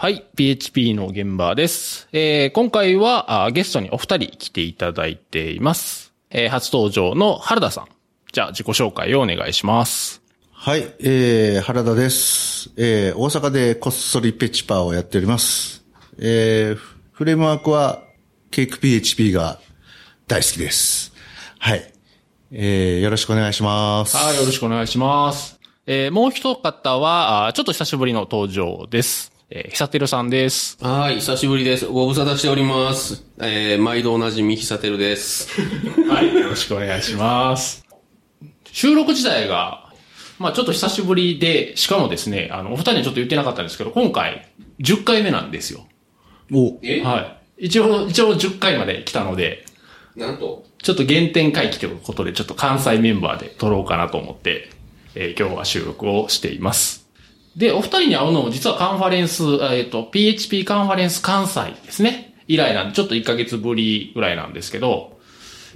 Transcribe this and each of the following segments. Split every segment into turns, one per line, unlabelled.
はい、PHP の現場です。えー今回はあゲストにお二人来ていただいています。えー初登場の原田さん。じゃあ自己紹介をお願いします。
はい、えー、原田です。えー、大阪でこっそりペチパーをやっております。えー、フレームワークはケーク PHP が大好きです。はい。えー、よろしくお願いします。
はい、よろしくお願いします。えーもう一方は、あちょっと久しぶりの登場です。えー、久てるさんです。
はい、久しぶりです。ご無沙汰しております。えー、毎度おなじみ、ひさてるです。
はい、よろしくお願いします。収録自体が、まあちょっと久しぶりで、しかもですね、あの、お二人にはちょっと言ってなかったんですけど、今回、10回目なんですよ。
お、
え？
はい。一応、一応10回まで来たので、
なんと？
ちょっと原点回帰ということで、ちょっと関西メンバーで撮ろうかなと思って、えー今日は収録をしています。で、お二人に会うのも実はカンファレンス、えっ、と、PHP カンファレンス関西ですね。以来なんで、ちょっと1ヶ月ぶりぐらいなんですけど、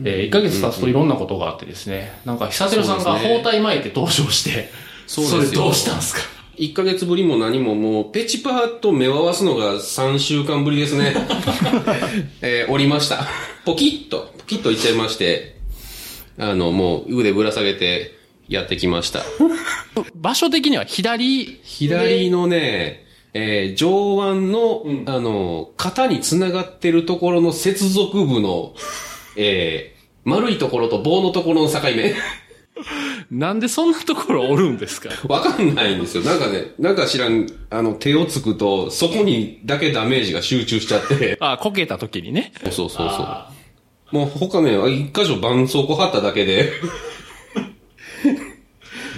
えー、1ヶ月経つといろんなことがあってですね、なんか久代さんが包帯巻いて登場して、
そうですよ
れどうしたんですか
？1ヶ月ぶりも何ももう、ペチパーと目を合わすのが3週間ぶりですね。えー、おりました。ポキッと、ポキッといっちゃいまして、あの、もう腕ぶら下げてやってきました。
場所的には左、
左のね、えー上腕の、あの、肩につながってるところの接続部の、えー丸いところと棒のところの境目。
なんでそんなところおるんですか？
わかんないんですよ。なんかね、なんか知らん、あの、手をつくと、そこにだけダメージが集中しちゃって。
あ、こけた時にね。
そうそうそう。もう他ね、一箇所絆創膏貼っただけで、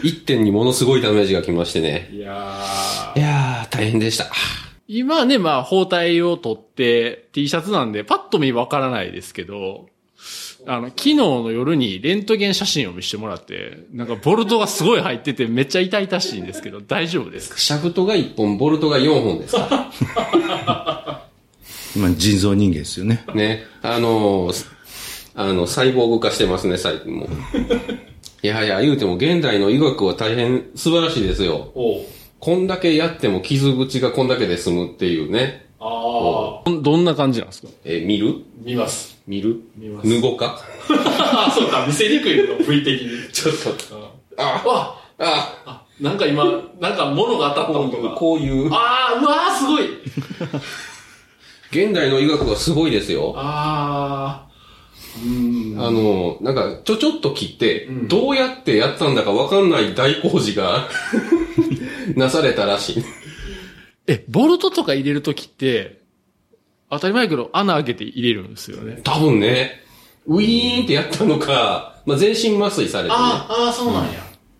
一点にものすごいダメージが来ましてね。
いや
いやー、大変でした。
今ね、まあ、包帯を取って T シャツなんで、パッと見わからないですけど、あの、昨日の夜にレントゲン写真を見せてもらって、なんかボルトがすごい入っててめっちゃ痛々しいんですけど、大丈夫ですか？
シャフトが1本、ボルトが4本ですか
今人造人間ですよね。
ね。あのー、あの、サイボーグ化してますね、最近も。いやいや、言うても現代の医学は大変素晴らしいですよ。
お
こんだけやっても傷口がこんだけで済むっていうね。
ああ。どんな感じなんですか？
えー見る？
見ます。
見る？
見ます
ぬごか？
あ、そうか、見せにくいの、部位的に。
ちょっと。あ、
わ
あ、
あ、なんか今、なんか物が当たった
こういう、
音が。
こういう。
ああ、うわーすごい
現代の医学はすごいですよ。
ああ。うん。
あの、なんか、ちょちょっと切って、どうやってやったんだかわかんない大工事が なされたらしい。
え、ボルトとか入れるときって、当たり前やけど穴開けて入れるんですよね。
多分ね、ウィーンってやったのか、まあ、全身麻酔されてね。
ああ、そうなんや。へ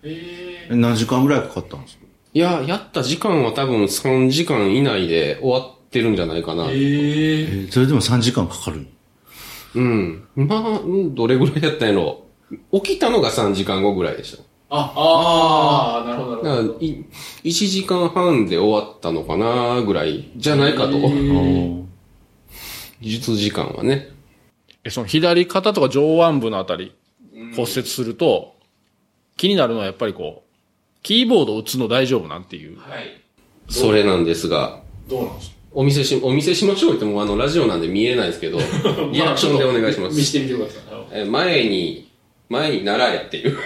え。
え何時間ぐらいかかったんですか？
いや、やった時間は多分3時間以内で終わってるんじゃないかな。
へえ。
えーそれでも3時間かかる
うん。まあ、うんどれぐらいやったんやろ？起きたのが3時間後ぐらいでした。
あ、ああ、なるほど、なるほど。
だからい1時間半で終わったのかなぐらいじゃないかと。
へー
技術時間はね。
え、その左肩とか上腕部のあたり骨折すると、気になるのはやっぱりこう、キーボードを打つの大丈夫なんていう。
はい。それなんですが、
どうなんですか？
お見せし、お見せしましょうってもうあの、ラジオなんで見えないですけど、リアクションでお願いします。
見せてみてください。
え前に、前に習えっていう。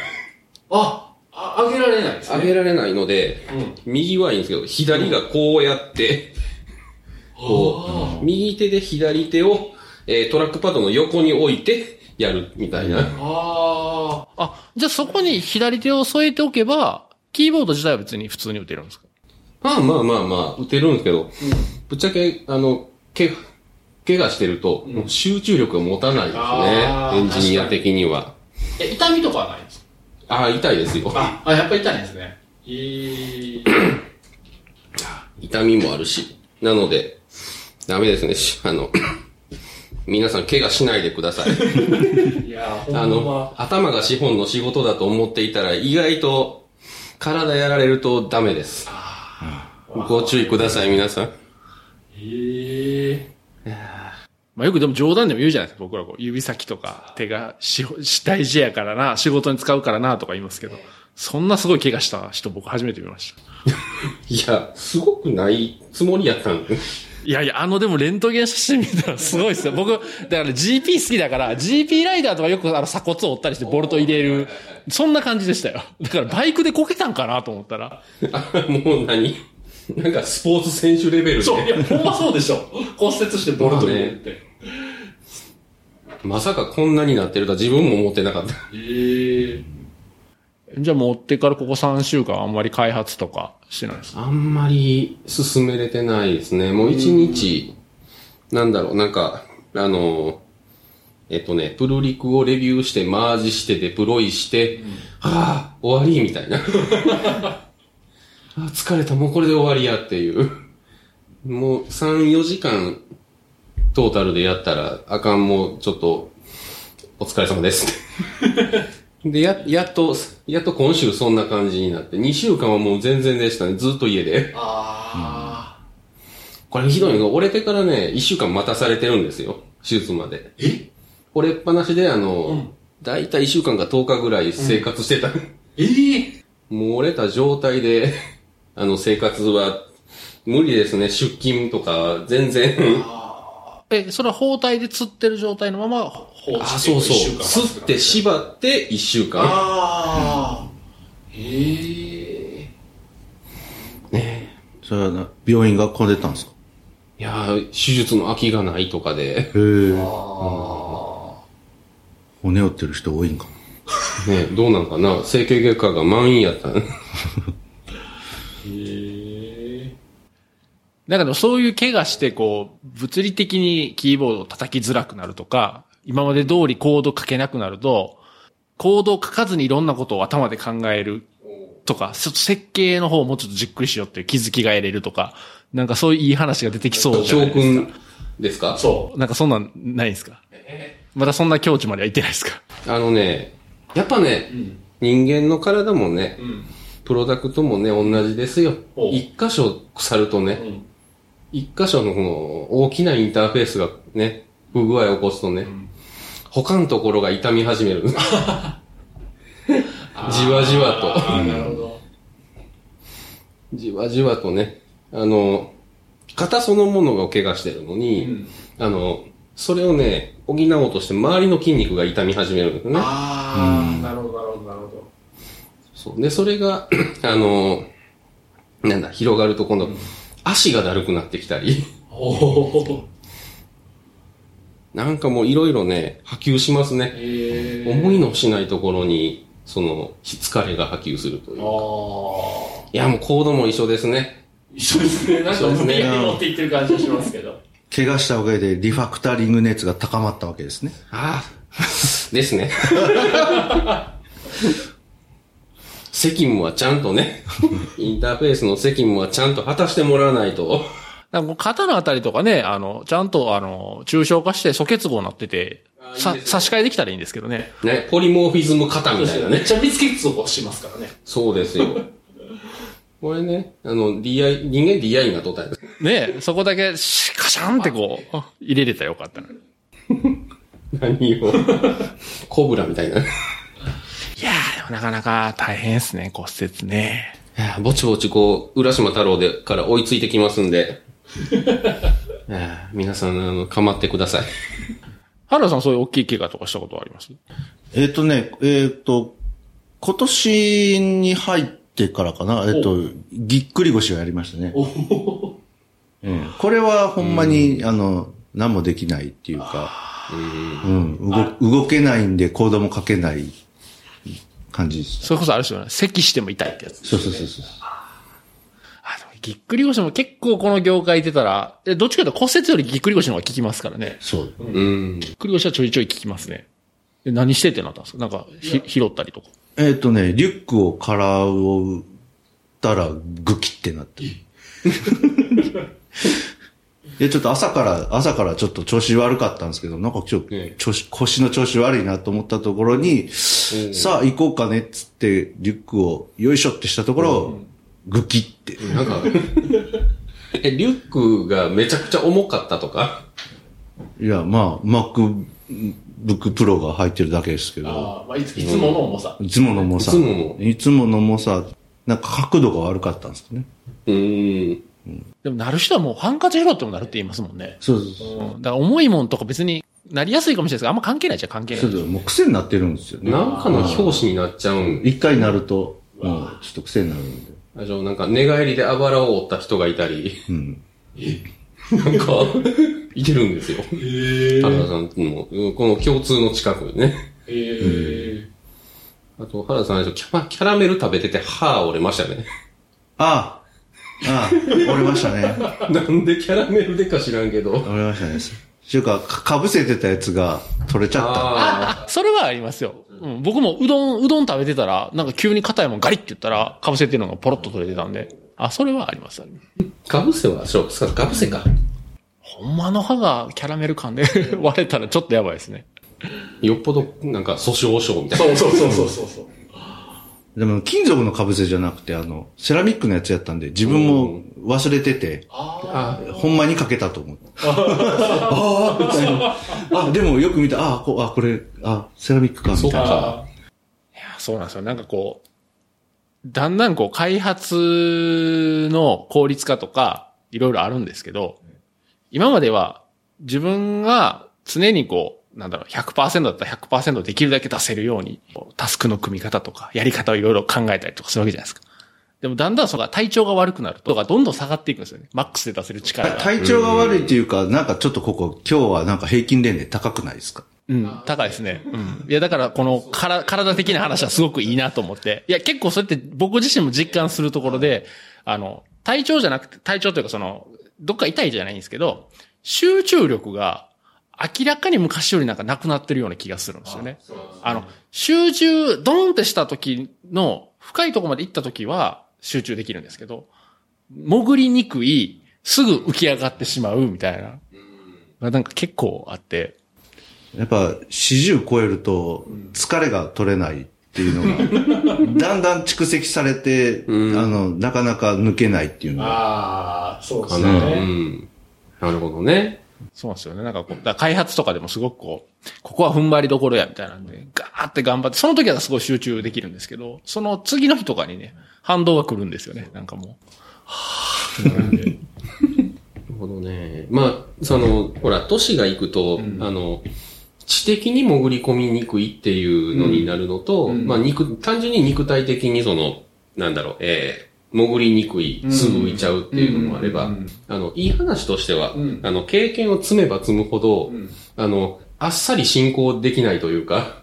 あ、あ、上げられないです
上げられないので、右はいいんですけど、左がこうやって、こう、右手で左手を、えートラックパッドの横に置いて、やるみたいな。
ああ。あ、じゃあそこに左手を添えておけば、キーボード自体は別に普通に打てるんですか？
まあまあまあまあ、打てるんですけど、ぶっちゃけ、あの、け、怪我してると、もう集中力が持たないですねエンジニア的には。
え、痛みとかはないんですか？
ああ、痛いですよ。
あ、あ、やっぱ痛いんですね。えー、
痛みもあるし。なので、ダメですね。しあの、皆さん怪我しないでください。
いやー、
あの、頭が資本の仕事だと思っていたら、意外と体やられるとダメです。ご注意ください、皆さん。
へえ。まあよくでも冗談でも言うじゃないですか。僕らこう、指先とか手がし大事やからな、仕事に使うからなとか言いますけど、そんなすごい怪我した人僕初めて見ました。
いや、すごくないつもりやったん。
いやいや、あのでもレントゲン写真見たらすごいですよ。僕、だから GP 好きだから、GP ライダーとかよくあの鎖骨を折ったりしてボルト入れる、そんな感じでしたよ。だからバイクでこけたんかなと思ったら。
あもう何？なんかスポーツ選手レベルで。
そう、いや、ほんまそうでしょ。骨折してボルト入れるって。
まさかこんなになってるとは自分も思ってなかった。
ええじゃあ持ってからここ3週間あんまり開発とかしてないですか
あんまり進めれてないですね。もう一日、なんだろう、なんか、あの、えっとね、プルリクをレビューして、マージして、デプロイして、はぁ、終わりみたいな。あ疲れた、もうこれで終わりやっていう。もう3、4時間、トータルでやったら、あかん、もうちょっと、お疲れ様です。で、や、やっと、やっと今週そんな感じになって、2週間はもう全然でしたね。ずっと家で。
ああ、
これひどいのが、折れてからね、1週間待たされてるんですよ。手術まで。
え？
折れっぱなしで、あの、だいたい1週間か10日ぐらい生活してた。
ええ
もう折れた状態で、あの、生活は無理ですね。出勤とか、全然。
え、それは包帯で釣ってる状態のまま放置
あ、そうそう。吸って縛って1週間。
ああ。へえ。
それはな病院が混んでたんですか？
いやー手術の空きがないとかで、
へえ。骨折ってる人多いんかな。
ね、どうなんかな？整形外科が満員やった。
なんかでもそういう怪我してこう、物理的にキーボードを叩きづらくなるとか、今まで通りコード書けなくなると、コードを書かずにいろんなことを頭で考えるとか、ちょっと設計の方をもうちょっとじっくりしようっていう気づきが得れるとか、なんかそういういい話が出てきそうじゃな
教
いですか。
訓ですか？
そう。なんかそんなんないんですか？まだそんな境地までは行ってないですか？
あのね、やっぱね、人間の体もね、プロダクトもね、同じですよ。一箇所腐るとね、一箇所のこの大きなインターフェースがね、不具合を起こすとね、他のところが痛み始める。じわじわと。
あなるほど。
じわじわとね、あの、肩そのものが怪我してるのに、あの、それをね、補おうとして周りの筋肉が痛み始めるんですよね。
ああ、なるほど、なるほど、なるほど。
そう。で、それが、あの、なんだ、広がると今度、足がだるくなってきたり。なんかもういろいろね、波及しますね。
ええ
思いのしないところに、その、疲れが波及するという
あ。あ。
いや、もうコードも一緒ですね。
一緒ですね。なんか無理やり持っていってる感じがしますけど。
怪我したおかげでリファクタリング熱が高まったわけですね。
ああ、ですね。責務はちゃんとね、インターフェースの責務はちゃんと果たしてもらわないと。
なんかもう肩のあたりとかね、あの、ちゃんとあの、抽象化して素結合になってて、さ、差し替えできたらいいんですけどね。
ね、ポリモーフィズム型みたいなね。
ちゃ密結合しますからね。
そうですよ。これね、あの、DI、人間 DI になったんです。
ねそこだけシカシャンってこう、入れれたらよかったな。い
何を？コブラみたいな。い
やー、でもなかなか大変ですね、骨折ね。
やぼちぼちこう、浦島太郎でから追いついてきますんで。いや皆さん、あの、構ってください。
原田さんそういう大きい怪我とかしたことあります？
えっ、とね、えっ、と、今年に入ってからかな、えっ、と、ぎっくり腰をやりましたね。ええこれはほんまに、あの、何もできないっていうか、うん、動動けないんでコードも書けない感じです。
それこそあれですよね。咳しても痛いってやつ。
そうそうそうそう。
あ、でもぎっくり腰も結構この業界出たら、えどっちかというと骨折よりぎっくり腰の方が効きますからね。
そう。
うん。
ぎっくり腰はちょいちょい効きますね。え何してってなったんですか？なんか、ひ、拾ったりとか。
えっ、とね、リュックを空を打ったらグキってなって。で、ちょっと朝から、朝からちょっと調子悪かったんですけど、なんかちょっと
ええ
調子、腰の調子悪いなと思ったところに、さあ行こうかねっつって、リュックをよいしょってしたところ、グキって。
なんか、え、リュックがめちゃくちゃ重かったとか？
いや、まあ、MacBook Pro が入ってるだけですけど、
ああ、まあ、いつ、いつもの重さ。
いつもの重さ。
いつもの
いつもの重さ。なんか角度が悪かったんですかね。
うーん。
でもなる人はもうハンカチ拾ってもなるって言いますもんね。
そうそうそう。
うん。だから重いもんとか別になりやすいかもしれないですけど、あんま関係ないじゃ関係ない。
そうそうもう癖になってるんですよね。
なんかの表紙になっちゃうん。
一回なると、もうちょっと癖になるんで。
あじゃあなんか寝返りであばらを折った人がいたり、
うん。
なんか、いてるんですよ。原田さんの、うんこの共通の近くにね。あと、原田さんキャラメル食べてて歯折れましたね。
ああ、ああ、折れましたね。
なんでキャラメルでか知らんけど。
折れましたね。っていうか、かかぶせてたやつが取れちゃった。
あ
あ、それはありますよ。うん、僕もうどん、うどん食べてたら、なんか急に硬いもんガリって言ったら、かぶせてるのがポロッと取れてたんで。あ、それはあります。
あ。かぶせは、そうですか、かぶせか。
ほんまの歯がキャラメル感で 割れたらちょっとやばいですね。
よっぽど、なんか、訴訟症みたいな。
そうそうそうそうそう。
でも、金属のかぶせじゃなくて、あの、セラミックのやつやったんで、自分も忘れてて、
あ
ほんまにかけたと思って。ああ、みたいな。あ、でもよく見た、ああ、こあこれ、あ、セラミックか、みたいな。
いや、そうなんですよ。なんかこう、だんだんこう開発の効率化とか、いろいろあるんですけど、今までは自分が常にこう、なんだろう、100%だったら100%できるだけ出せるように、タスクの組み方とか、やり方をいろいろ考えたりとかするわけじゃないですか。でもだんだんその体調が悪くなるとか、どんどん下がっていくんですよね。マックスで出せる力が。
体調が悪いっていうか、なんかちょっとここ、今日はなんか平均年齢高くないですか？
うん、高いですね。うん。いや、だから、この、から、体的な話はすごくいいなと思って。いや、結構それって僕自身も実感するところで、あの、体調じゃなくて、体調というかその、どっか痛いじゃないんですけど、集中力が明らかに昔よりなんかなくなってるような気がするんですよね。あの、集中、ドーンってした時の、深いところまで行った時は集中できるんですけど、潜りにくい、すぐ浮き上がってしまうみたいな。なんか結構あって、
やっぱ、四十超えると、疲れが取れないっていうのが、だんだん蓄積されて、あの、なかなか抜けないっていうのが。
ああ、そうで
かな。うん。なるほどね。
そうなんですよね。なんかこう、だ開発とかでもすごくこう、ここは踏ん張りどころやみたいなんで、ガーって頑張って、その時はすごい集中できるんですけど、その次の日とかにね、反動が来るんですよね。なんかも
なるほどね。まあ、その、ほら、都市が行くと、あの、知的に潜り込みにくいっていうのになるのと、まあ、肉、単純に肉体的にその、なんだろう、えー、潜りにくい、すぐ浮いちゃうっていうのもあれば、あの、いい話としては、あの、経験を積めば積むほど、あの、あっさり進行できないというか、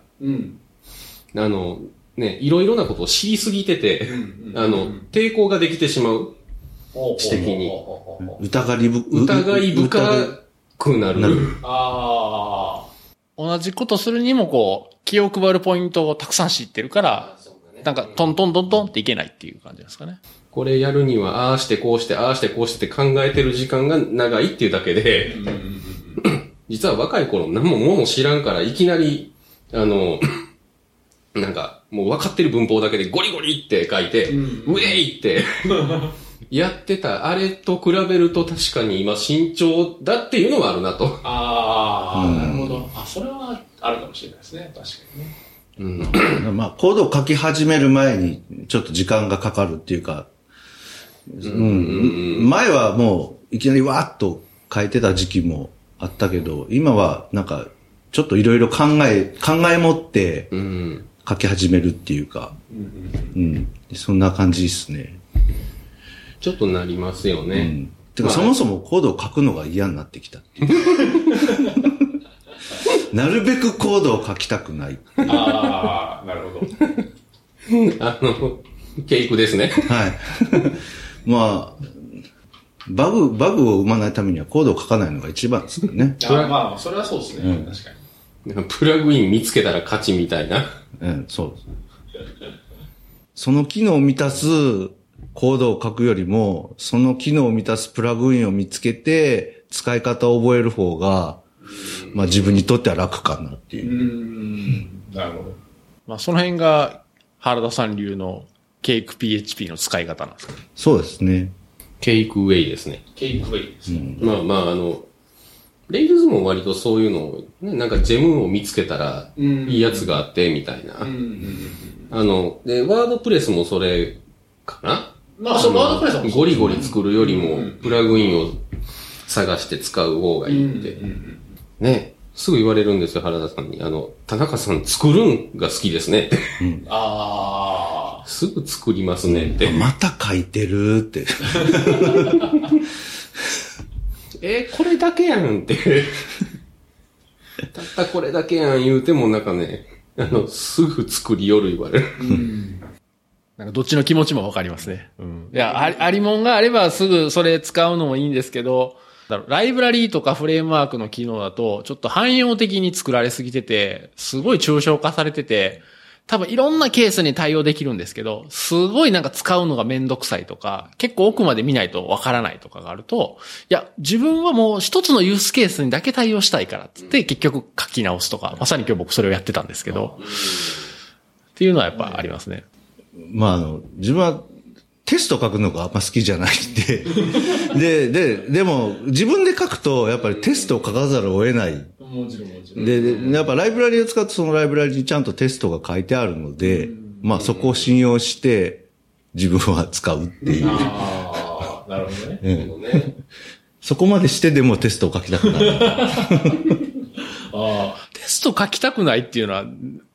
あの、ね、いろいろなことを知りすぎてて、あの、抵抗ができてしまう。知的に。
疑りぶ、う
疑い深くなる。
なる
ああ。同じことするにもこう、気を配るポイントをたくさん知ってるから、なんかトントントントンっていけないっていう感じですかね。
これやるには、ああしてこうして、ああしてこうしてって考えてる時間が長いっていうだけで、実は若い頃何ももの知らんから、いきなり、あの、なんか、もう分かってる文法だけでゴリゴリって書いて、ウェイって、やってた、あれと比べると確かに今慎重だっていうのはあるなと。
ああ、なるほど。あ、それはあるかもしれないですね。確かにね。
うん。
まあ、コードを書き始める前に、ちょっと時間がかかるっていうか、うん。前はもう、いきなりわーっと書いてた時期もあったけど、今はなんか、ちょっといろいろ考え、考え持って
うん。
書き始めるっていうか、うん。そんな感じですね。
ちょっとなりますよ
う
ね。
ん。てか、
まあ
そもそもコードを書くのが嫌になってきたっていう。なるべくコードを書きたくない。
ああ、なるほど。
あの、ケイクですね。
はい。まあ、バグ、バグを生まないためにはコードを書かないのが一番ですよね。
あまあ、それはそうですね。確かに。
プラグイン見つけたら勝ちみたいな。
うん、そう。その機能を満たすコードを書くよりも、その機能を満たすプラグインを見つけて、使い方を覚える方が、まあ自分にとっては楽かなっていう。
なるほど。まあ、その辺が原田さん流のケーク PHP の使い方なんですか？
そうですね。
ケイクウェイですね。
ケークウェイですね。
まあまあ、あの、レイルズも割とそういうのを、ね、なんかジェムを見つけたら、いいやつがあって、みたいな。あの、で、ワードプレスもそれかな？
まあ、そのワードプレスは
ゴリゴリ作るよりも、プラグインを探して使う方がいいって。ね。すぐ言われるんですよ、原田さんに。あの、田中さん作るんが好きですねって。
あ
すぐ作りますねって。
また書いてるって。
えーこれだけやんって。たったこれだけやん言うてもなんかね、あの、すぐ作りよる言われる。
なんかどっちの気持ちもわかりますね。うん。いや、あり、ありもんがあればすぐそれ使うのもいいんですけど、ライブラリーとかフレームワークの機能だと、ちょっと汎用的に作られすぎてて、すごい抽象化されてて、多分いろんなケースに対応できるんですけど、すごいなんか使うのがめんどくさいとか、結構奥まで見ないとわからないとかがあると、いや、自分はもう一つのユースケースにだけ対応したいからっつって結局書き直すとか、まさに今日僕それをやってたんですけど、っていうのはやっぱありますね。
まあ、あの、自分はテスト書くのがあんま好きじゃないんで、で、で、でも、自分で書くと、やっぱりテストを書かざるを得ない。
もちろんもちろん。
で、でやっぱライブラリを使ってそのライブラリにちゃんとテストが書いてあるので、まあそこを信用して、自分は使うっていう。
ああ、なるほどね。
う んそこまでしてでもテストを書きたくない。
ああ、テスト書きたくないっていうのは、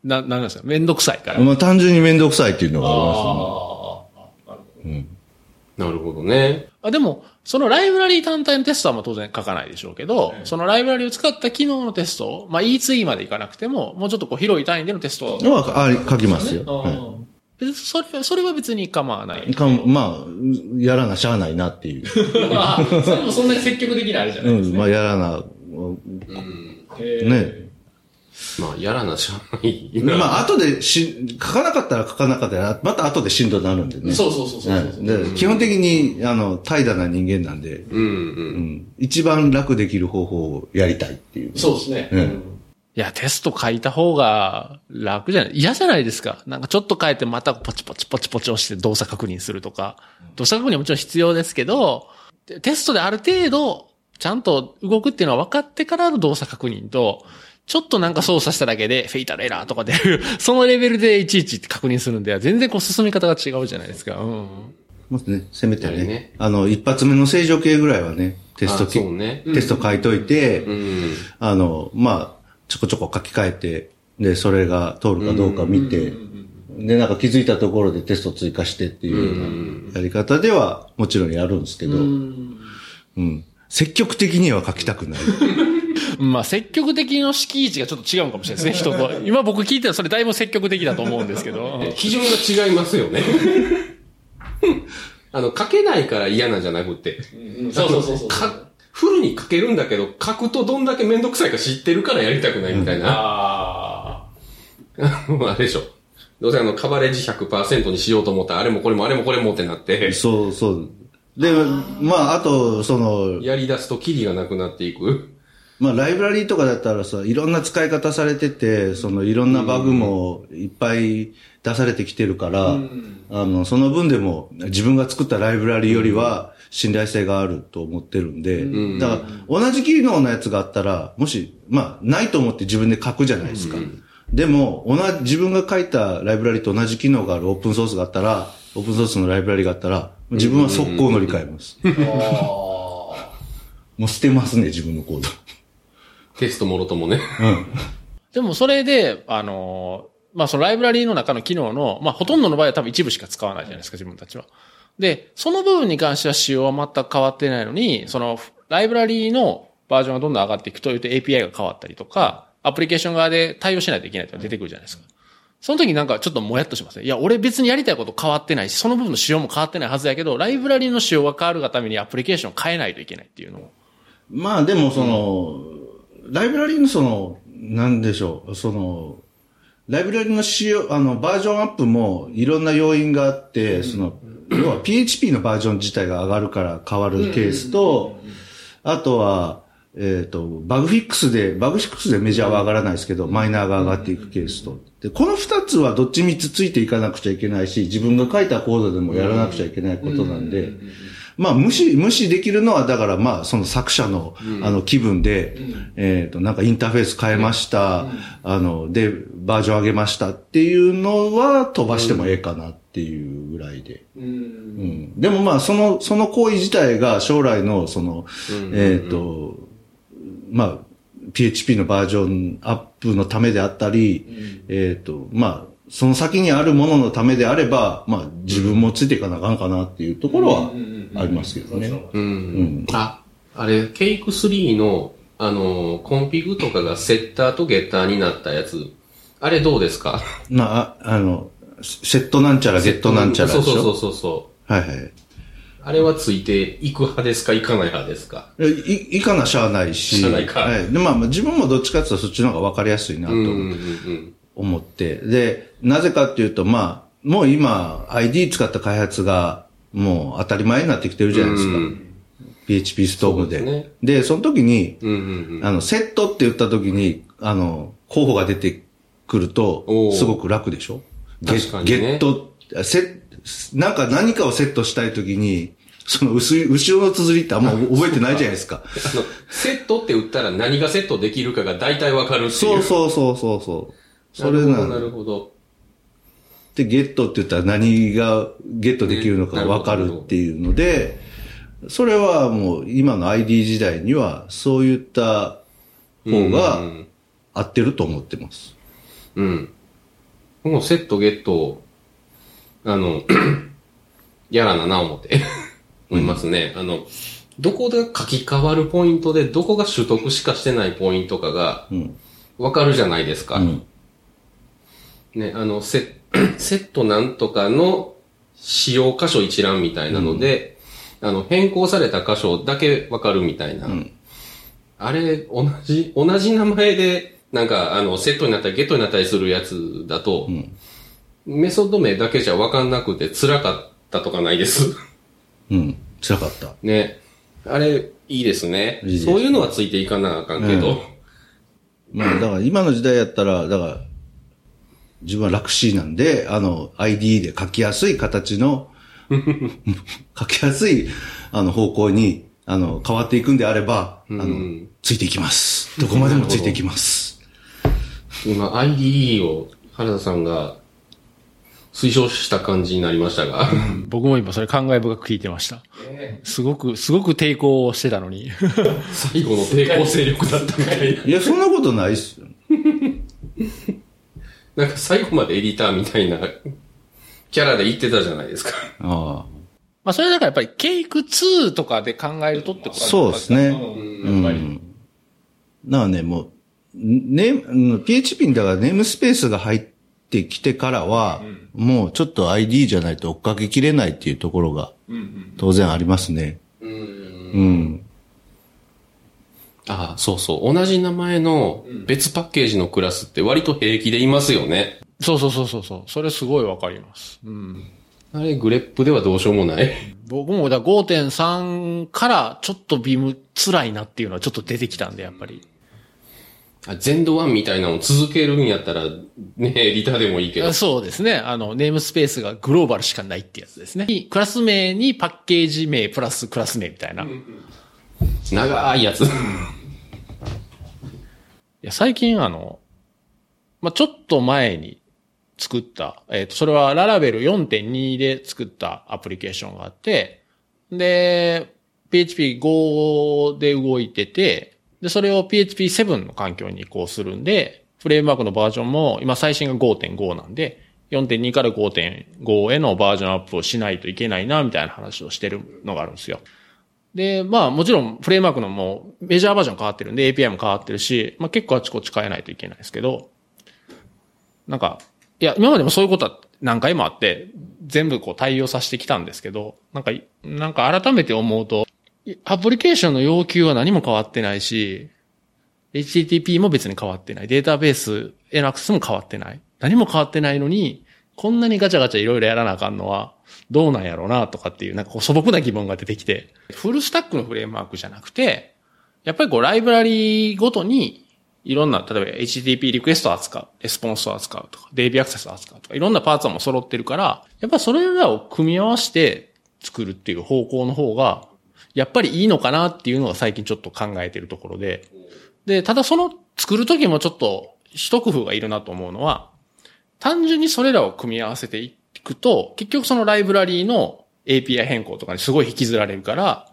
な、なんなんですか？めんどくさいから。
まあ単純にめんどくさいっていうのがありますね。
あ
なるほどね。
あでも、そのライブラリー単体のテストはまあ当然書かないでしょうけど、そのライブラリーを使った機能のテストを、まあ E2E までいかなくても、もうちょっとこう広い単位でのテスト
は、あ書きますよ。は
うん別にそれ、それは別に構わない
い。。かまあ、やらなしゃあないなっていう。
まあ、それもそんなに積極的なあれじゃないです
うん、
ね。
まあやらな、
へー
ね。
まあ、やらなしゃあない。
まあ後でし、書かなかったら書かなかったら、また後でしんどになるんでね。
そうそうそうそうそう。
基本的に、あの、怠惰な人間なんで、
うんう。
うんん、一番楽できる方法をやりたいっていう。
そうですね。
うん
いや、テスト書いた方が楽じゃない？嫌じゃないですか。なんかちょっと書いてまたポチポチポチポチ押して動作確認するとか。動作確認はもちろん必要ですけど、テテストである程度、ちゃんと動くっていうのは分かってからの動作確認と、ちょっとなんか操作しただけで、フェイタルエラーとか出る、そのレベルでいちいち確認するんで、全然こう進み方が違うじゃないですか。うん。
もうね、せめてね
ね
あの、一発目の正常形ぐらいはね、テスト
ね
テスト書いといて、
うん。
あの、まあ、ちょこちょこ書き換えて、で、それが通るかどうか見て、で、なんか気づいたところでテスト追加してっていうやり方では、もちろんやるんですけど、うん。積極的には書きたくない。
まあ、積極的の敷地がちょっと違うかもしれないですね、人と。今僕聞いてたらそれだいぶ積極的だと思うんですけど。
基準が違いますよね。あの、書けないから嫌なんじゃなくて。
そうそうそうそう。
か、フルに書けるんだけど、書くとどんだけめんどくさいか知ってるからやりたくないみたいな。
あ
あれでしょ。どうせあの、カバレッジ100%にしようと思ったら、あれもこれもあれもこれもってなって、
そうそう。で、まあ、あと、その、
やり出すとキリがなくなっていく。
まあ、ライブラリーとかだったらさ、いろんな使い方されてて、そのいろんなバグもいっぱい出されてきてるから、あの、その分でも自分が作ったライブラリーよりは信頼性があると思ってるんで、だから同じ機能のやつがあったら、もし、まあ、ないと思って自分で書くじゃないですか。でも、同じ、自分が書いたライブラリーと同じ機能があるオープンソースがあったら、オープンソースのライブラリーがあったら、自分は速攻乗り換えます。もう捨てますね、自分のコード。
テストもろともね。
でもそれで、あのーまあそのライブラリーの中の機能の、まあほとんどの場合は多分一部しか使わないじゃないですか、自分たちは。で、その部分に関しては仕様は全く変わってないのに、そのライブラリーのバージョンがどんどん上がっていくというと API が変わったりとか、アプリケーション側で対応しないといけないっていうのが出てくるじゃないですか。その時なんかちょっともやっとしますね。いや、俺別にやりたいこと変わってないし、その部分の仕様も変わってないはずやけど、ライブラリーの仕様が変わるがためにアプリケーションを変えないといけないっていうのを。
まあでもその、ライブラリのその、なんでしょう、その、ライブラリの仕様、あの、バージョンアップもいろんな要因があって、その、要は PHP のバージョン自体が上がるから変わるケースと、あとは、えっ、と、バグフィックスで、バグフィックスでメジャーは上がらないですけど、マイナーが上がっていくケースと。で、この二つはどっちみつついていかなくちゃいけないし、自分が書いたコードでもやらなくちゃいけないことなんで、まあ、無視、無視できるのは、だからまあ、その作者の、あの、気分で、えっ、と、なんかインターフェース変えました、あの、で、バージョン上げましたっていうのは飛ばしてもええかなっていうぐらいで。うん。でもまあ、その、その行為自体が将来の、その、えっ、と、まあ、PHP のバージョンアップのためであったり、えっ、と、まあ、その先にあるもののためであれば、まあ、自分もついていかなあかんかなっていうところはありますけどね。
うん。あ、あれ、ケイク3の、あの、コンピグとかがセッターとゲッターになったやつ、あれどうですか？
まあ、ああの、セットなんちゃら、ゲットなんちゃらでしょ？
そうそうそうそう。
はいはい。
あれはついていく派ですか、いかない派ですか？
い、いかなしゃあないし。
しゃあないか
はい。で、まあ、まあ自分もどっちかっていうとそっちの方が分かりやすいなと
うんうんうん
思って。で、なぜかっていうと、まあ、もう今、ID 使った開発が、もう当たり前になってきてるじゃないですか。
うん
PHP ストームで。
ですね
で、その時に、
うん。うんうんうん。
あの、セットって言った時に、あの、候補が出てくるとすごく楽でしょ？ゲ
確かにね
ゲット、セなんか何かをセットしたい時に、その薄い、後ろの綴りってあんま覚えてないじゃないですか。
あの、セットって打ったら何がセットできるかが大体わかるっていう。
そうそうそうそうそう。それな
なるほど、なる
ん
ほど。
で、ゲットって言ったら何がゲットできるのかがわかるっていうので、それはもう今の ID 時代にはそういった方
う
が
ん
合ってると思ってます。
うん。もうセットゲットを、あの、やらなな思って思いますね。あの、どこで書き換わるポイントで、どこが取得しかしてないポイントかが
うん。
わかるじゃないですか。
うん。
ね、あの、セ セットなんとかの使用箇所一覧みたいなので、あの、変更された箇所だけわかるみたいな。
ん
あれ、同じ、同じ名前で、なんか、あの、セットになったりゲットになったりするやつだと、メソッド名だけじゃわかんなくて辛かったとかないです。
うん。辛かった。
ね。あれ、いいですね。
いいです
そういうのはついていかなあかんけど。
まあ、だから今の時代やったら、だから、自分は楽しいなんで、あの、ID で書きやすい形の、書きやすい、あの、方向に、あの、変わっていくんであれば、あの
うん、
ついていきます。どこまでもついていきます。
今、IDE を原田さんが推奨した感じになりましたが。
僕も今それ感慨深く聞いてました。すごく、すごく抵抗してたのに。
最後の抵抗勢力だったみたいな。
いや、そんなことないっすよ。
なんか最後までエディターみたいなキャラで言ってたじゃないですか。
ああ。
まあそれだからやっぱりケイク2とかで考えるとってこと
そうですね。
うん
う
やっぱり。
ん。なあね、もう、ね、うん PHP にだからネームスペースが入ってきてからは、もうちょっと ID じゃないと追っかけきれないっていうところが、当然ありますね。うん。
ああ、そうそう。同じ名前の別パッケージのクラスって割と平気でいますよね。
そうそうそうそうそう。それすごいわかります。うん。
あれ、グレップではどうしようもない。
僕もだから5.3からちょっとビーム辛いなっていうのはちょっと出てきたんで、やっぱり。
あ全土ワンみたいなのを続けるんやったら、ね、エディターでもいいけど。
そうですね。あの、ネームスペースがグローバルしかないってやつですね。クラス名にパッケージ名プラスクラス名みたいな。い
長いやつ。
いや、最近あの、まあ、ちょっと前に作った、えっ、と、それはララベル4.2で作ったアプリケーションがあって、で、PHP5 で動いてて、で、それを PHP7 の環境に移行するんで、フレームワークのバージョンも今最新が5.5なんで、4.2から5.5へのバージョンアップをしないといけないな、みたいな話をしてるのがあるんですよ。で、まあもちろんフレームワークのもうメジャーバージョン変わってるんで API も変わってるし、まあ結構あちこち変えないといけないですけど、なんか、いや、今までもそういうことは何回もあって、全部こう対応させてきたんですけど、なんか、なんか改めて思うと、アプリケーションの要求は何も変わってないし、HTTP も別に変わってない。データベースへのアクセスも変わってない。何も変わってないのに、こんなにガチャガチャいろいろやらなあかんのは、どうなんやろうなとかっていう、なんか素朴な疑問が出てきて、フルスタックのフレームワークじゃなくて、やっぱりこうライブラリーごとに、いろんな、例えば HTTP リクエストを扱う、レスポンスを扱うとか、DB アクセスを扱うとか、いろんなパーツはも揃ってるから、やっぱそれらを組み合わせて作るっていう方向の方が、やっぱりいいのかなっていうのが最近ちょっと考えてるところで。で、ただその作るときもちょっと一工夫がいるなと思うのは、単純にそれらを組み合わせていっ聞くと、結局そのライブラリーの API 変更とかにすごい引きずられるから、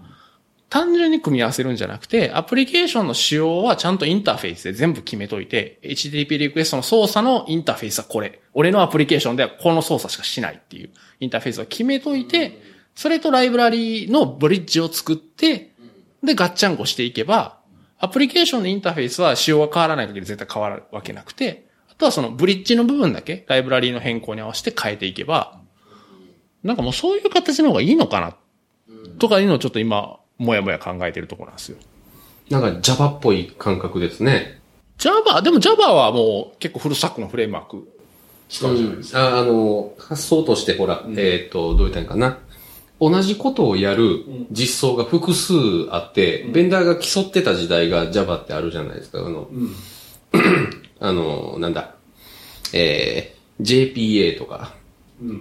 単純に組み合わせるんじゃなくて、アプリケーションの仕様はちゃんとインターフェースで全部決めといて、HTTP リクエストの操作のインターフェースはこれ。俺のアプリケーションではこの操作しかしないっていうインターフェースを決めといて、それとライブラリーのブリッジを作って、で、ガッチャンコしていけば、アプリケーションのインターフェースは仕様が変わらない限り絶対変わるわけなくて、とはそのブリッジの部分だけ、ライブラリーの変更に合わせて変えていけば、なんかもうそういう形の方がいいのかな、とかいうのをちょっと今、もやもや考えてるところなんですよ。
なんか Java っぽい感覚ですね。
Java、でも Java はもう結構フルスタックのフレームワーク使うじゃないですか。
ああの、発想としてほら、えっ、と、どう言ったらいいかな。同じことをやる実装が複数あって、ベンダーが競ってた時代が Java ってあるじゃないですか。あの、あの、なんだ、えー、JPA とか、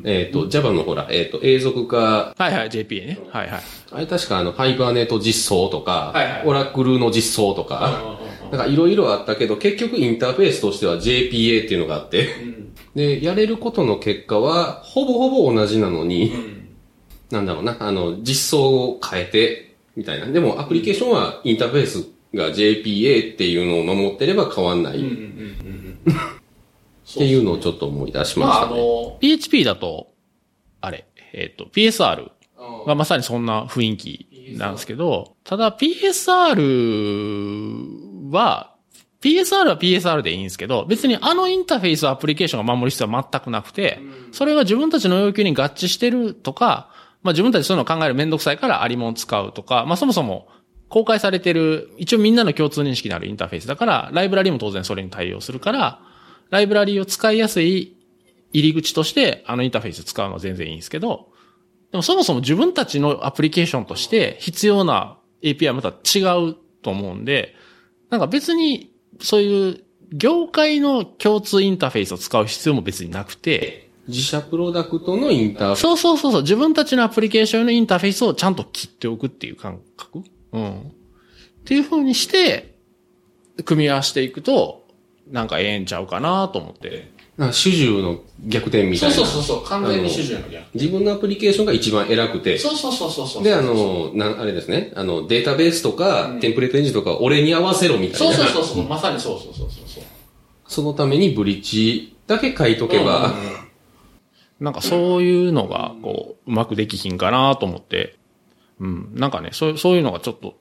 えっ、と、Java のほら、えっ、と、永続化、
はいはい、JPA ね。はいはい。
あれ確かあの、ハイバーネット実装とか、
はいはい
オラクルの実装とか、なんかいろいろあったけど、結局インターフェースとしては JPA っていうのがあって、で、やれることの結果は、ほぼほぼ同じなのに、なんだろうな、あの、実装を変えて、みたいな。でも、アプリケーションはインターフェースが JPA っていうのを守ってれば変わんない。っていうのをちょっと思い出しま
まあ、あ
したね。
の、PHP だと、あれ、えっ、と、PSR がまさにそんな雰囲気なんですけど、ただ PSR は、PSR は PSR でいいんですけど、別にあのインターフェースをアプリケーションが守る必要は全くなくて、それが自分たちの要求に合致してるとか、まあ自分たちそういうのを考えるめんどくさいからありもん使うとか、まあそもそも公開されてる、一応みんなの共通認識のあるインターフェースだから、ライブラリも当然それに対応するから、ライブラリを使いやすい入り口としてあのインターフェース使うのは全然いいんですけど、でもそもそも自分たちのアプリケーションとして必要な API はまた違うと思うんで、なんか別にそういう業界の共通インターフェースを使う必要も別になくて、
自社プロダクトのインターフェース。
そうそうそうそう、自分たちのアプリケーションのインターフェースをちゃんと切っておくっていう感覚うん。っていう風にして、組み合わせていくと、なんかええんちゃうかなと思って。
なんか主従の逆転みたいな。
そう、完
全に主
従の逆。
自分のアプリケーションが一番偉くて、
そうそうそうそうそう。
で、あの、なん、あれですね、あの、データベースとか、テンプレートエンジンとか、俺に合わせろみたい
そう
な。
そうそうそう、まさにそうそうそうそうそう。
そのためにブリッジだけ書いとけば、
なんかそういうのが、こう、うまくできひんかなと思って、うん、なんかね、そうそういうのがちょっと、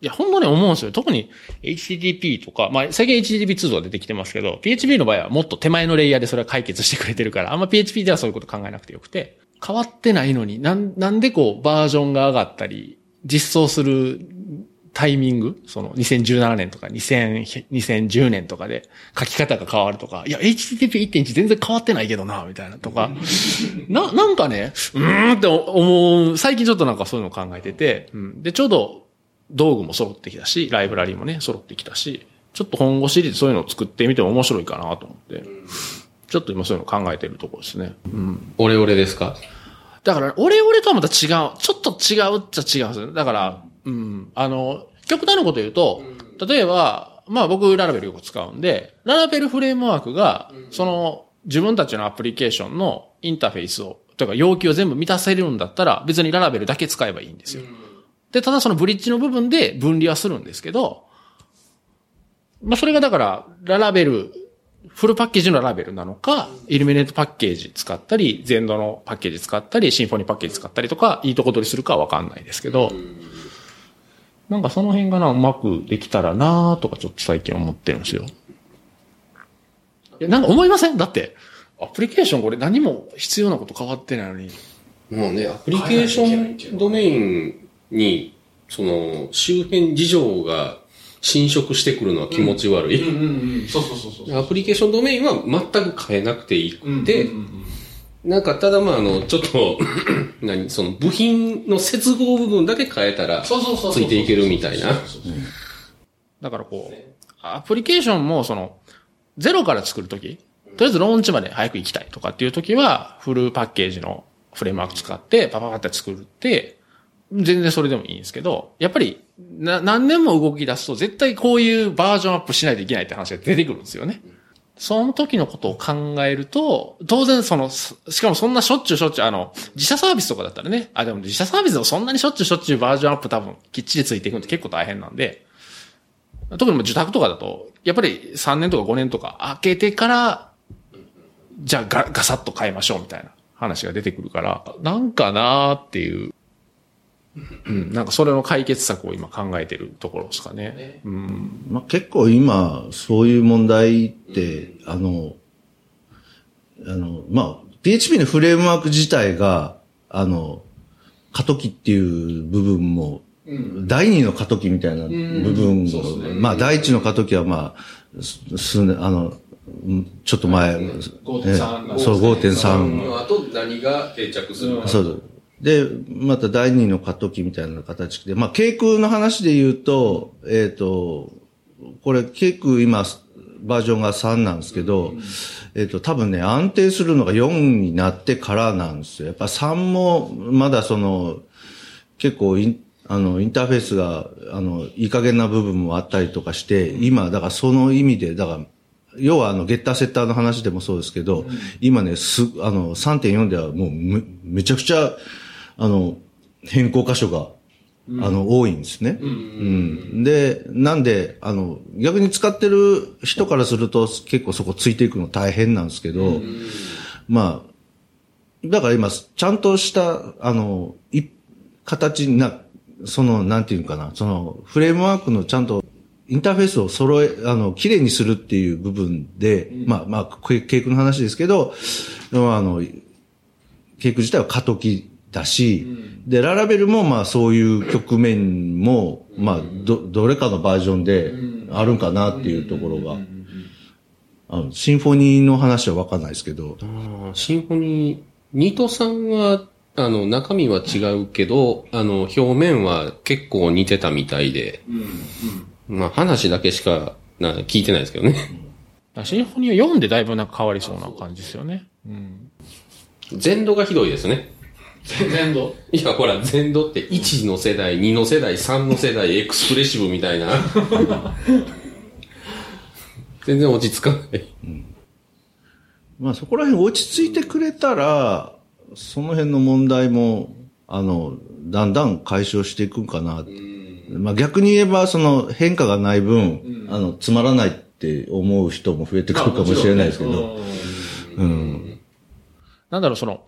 いや、本当に思うんですよ。特に HTTP とか、まあ、最近 HTTP2 とか出てきてますけど、PHP の場合はもっと手前のレイヤーでそれは解決してくれてるから、あんま PHP ではそういうこと考えなくてよくて、変わってないのに、なん、なんでこう、バージョンが上がったり、実装するタイミング？その2017年とか2000 2010年とかで書き方が変わるとか、いや、HTTP1.1 全然変わってないけどな、みたいなとか、な、なんかね、うーんって思う、最近ちょっとなんかそういうのを考えてて、うん、で、ちょうど道具も揃ってきたし、ライブラリーもね、揃ってきたし、ちょっと本腰でそういうのを作ってみても面白いかなと思って、ちょっと今そういうの考えてるところですね。うん。
オレオレですか？
だから、オレオレとはまた違う。ちょっと違うっちゃ違うんですよ。だから、うん。あの、極端なこと言うと、例えば、まあ僕、ララベルよく使うんで、ララベルフレームワークが、その、自分たちのアプリケーションのインターフェースを、というか要求を全部満たせるんだったら、別にララベルだけ使えばいいんですよ。で、ただそのブリッジの部分で分離はするんですけど、まあそれがだから、ララベル、フルパッケージのラベルなのか、イルミネートパッケージ使ったり、ゼンドのパッケージ使ったり、シンフォニーパッケージ使ったりとか、いいとこ取りするかはわかんないですけど、なんかその辺がな、うまくできたらなとかちょっと最近思ってるんですよ。いや、なんか思いません？だって、アプリケーションこれ何も必要なこと変わってないのに。
もうね、アプリケーションドメインに、その、周辺事情が侵食してくるのは気持ち悪い。
うんうん。そうそうそうそう。
アプリケーションドメインは全く変えなくていいくて、なんか、ただまあ、あの、ちょっと、何、その部品の接合部分だけ変えたら、
そうそうそう
ついていけるみたいな。
だからこう、アプリケーションもその、ゼロから作るとき、とりあえずローンチまで早く行きたいとかっていうときは、フルパッケージのフレームワーク使って、パパパって作るって、全然それでもいいんですけど、やっぱり、な、何年も動き出すと、絶対こういうバージョンアップしないといけないって話が出てくるんですよね。その時のことを考えると、当然その、しかもそんなしょっちゅうしょっちゅう、あの、自社サービスとかだったらね、あ、でも自社サービスでもそんなにしょっちゅうしょっちゅうバージョンアップ多分きっちりついていくのって結構大変なんで、特にもう受託とかだと、やっぱり3年とか5年とか開けてから、じゃあガガサッと変えましょうみたいな話が出てくるから、なんかなーっていう、うん、なんかそれの解決策を今考えてるところですかね。うん。
まあ、結構今、そういう問題って、あの、あの、まあ、PHP のフレームワーク自体が、あの、過渡期っていう部分も、第二の過渡期みたいな部分を、まあ、第一の過渡期はまあ、すあの、うんちょっと前、
5.3
えそう、5.3。
の。後何が定着するのか。
そうで、また第二の過渡期みたいな形で、まあ、傾空の話で言うと、えっ、と、これ、傾空今、バージョンが3なんですけど、えっ、と、多分ね、安定するのが4になってからなんですよ。やっぱ3も、まだその、結構イ、あの、インターフェースが、あの、いい加減な部分もあったりとかして、今、だからその意味で、だから、要はあの、ゲッターセッターの話でもそうですけど、今ね、す、あの、3.4ではもうめ、めちゃくちゃ、あの、変更箇所が、あの、多いんですね。うん。で、なんで、あの、逆に使ってる人からすると結構そこついていくの大変なんですけど、まあ、だから今、ちゃんとした、あの、い、形にな、その、なんていうのかな、その、フレームワークのちゃんと、インターフェースを揃え、あの、綺麗にするっていう部分で、まあ、まあ、けケイクの話ですけど、まああの、ケイク自体は過渡期だし、で、ララベルもまあそういう局面も、まあ、ど、どれかのバージョンであるんかなっていうところが、あの、シンフォニーの話はわかんないですけど、
シンフォニー、ニトさんは、あの、中身は違うけど、あの、表面は結構似てたみたいで、まあ話だけしかな聞いてないですけどね。
シンフォニーは読んでだいぶなんか変わりそうな感じですよね。うん。
全度がひどいですね。
全度。
いや、ほら、全度って1の世代、2の世代、3の世代、エクスプレッシブみたいな。全然落ち着かない。
まあそこら辺落ち着いてくれたら、その辺の問題も、あの、だんだん解消していくんかな。まあ逆に言えば、その変化がない分、あの、つまらないって思う人も増えてくるかもしれないですけど、うん。
なんだろう、その、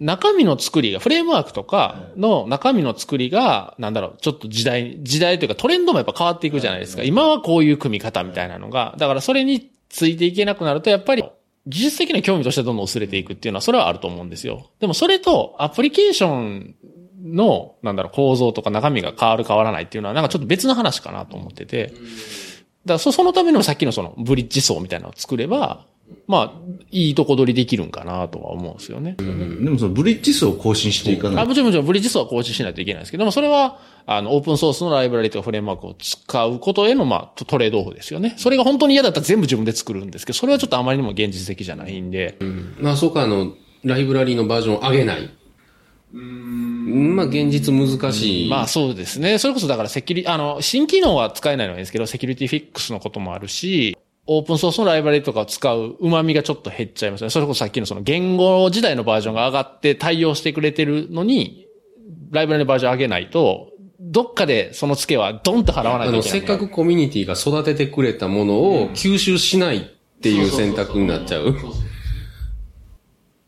中身の作りが、フレームワークとかの中身の作りが、なんだろう、ちょっと時代、時代というかトレンドもやっぱ変わっていくじゃないですか。今はこういう組み方みたいなのが、だからそれについていけなくなると、やっぱり、技術的な興味としてどんどん薄れていくっていうのは、それはあると思うんですよ。でもそれと、アプリケーションの、なんだろう、構造とか中身が変わる変わらないっていうのは、なんかちょっと別の話かなと思ってて、だからそそのためにもさっきのそのブリッジ層みたいなのを作れば、まあ、いいとこ取りできるんかなとは思うんですよね。
でもそのブリッジ数を更新していかない
あもちろんもちろんブリッジ層は更新しないといけないんですけども、それは、あの、オープンソースのライブラリとかフレームワークを使うことへの、まあ、トトレードオフですよね。それが本当に嫌だったら全部自分で作るんですけど、それはちょっとあまりにも現実的じゃないんで、
まあ、そうか、あの、ライブラリーのバージョンを上げない。まあ、現実難しい。
まあそうですね。それこそだからセキュリ、あの、新機能は使えないのはいいんですけど、セキュリティフィックスのこともあるし、オープンソースのライブラリとかを使う旨味がちょっと減っちゃいますね。それこそさっきのその言語時代のバージョンが上がって対応してくれてるのに、ライブラリのバージョン上げないと、どっかでその付けはドンと払わない
あの、
といけない。
せっかくコミュニティが育ててくれたものを吸収しないっていう選択になっちゃう。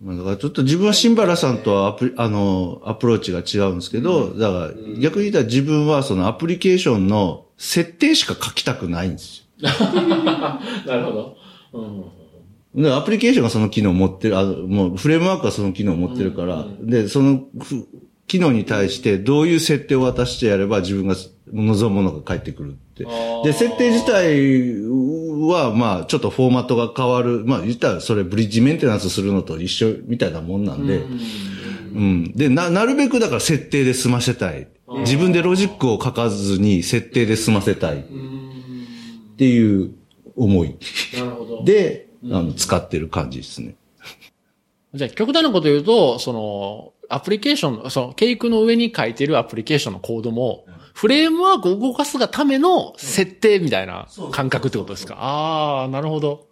まあだからちょっと自分はシンバラさんとはアプリ、あの、アプローチが違うんですけど、だから逆に言ったら自分はそのアプリケーションの設定しか書きたくないんです
なるほど。うん
アプリケーションがその機能を持ってる、あもうフレームワークがその機能を持ってるから、で、そのふ機能に対してどういう設定を渡してやれば自分が望むものが返ってくるって。で、設定自体は、まあ、ちょっとフォーマットが変わる。まあ、言ったらそれブリッジメンテナンスするのと一緒みたいなもんなんで、うん。で、な、なるべくだから設定で済ませたい。自分でロジックを書かずに設定で済ませたい。っていう思い。
なるほど。
で、あの、使ってる感じですね。
じゃあ極端なこと言うと、その、アプリケーション、その、ケイクの上に書いてるアプリケーションのコードも、フレームワークを動かすがための設定みたいな感覚ってことですか？ああ、なるほど。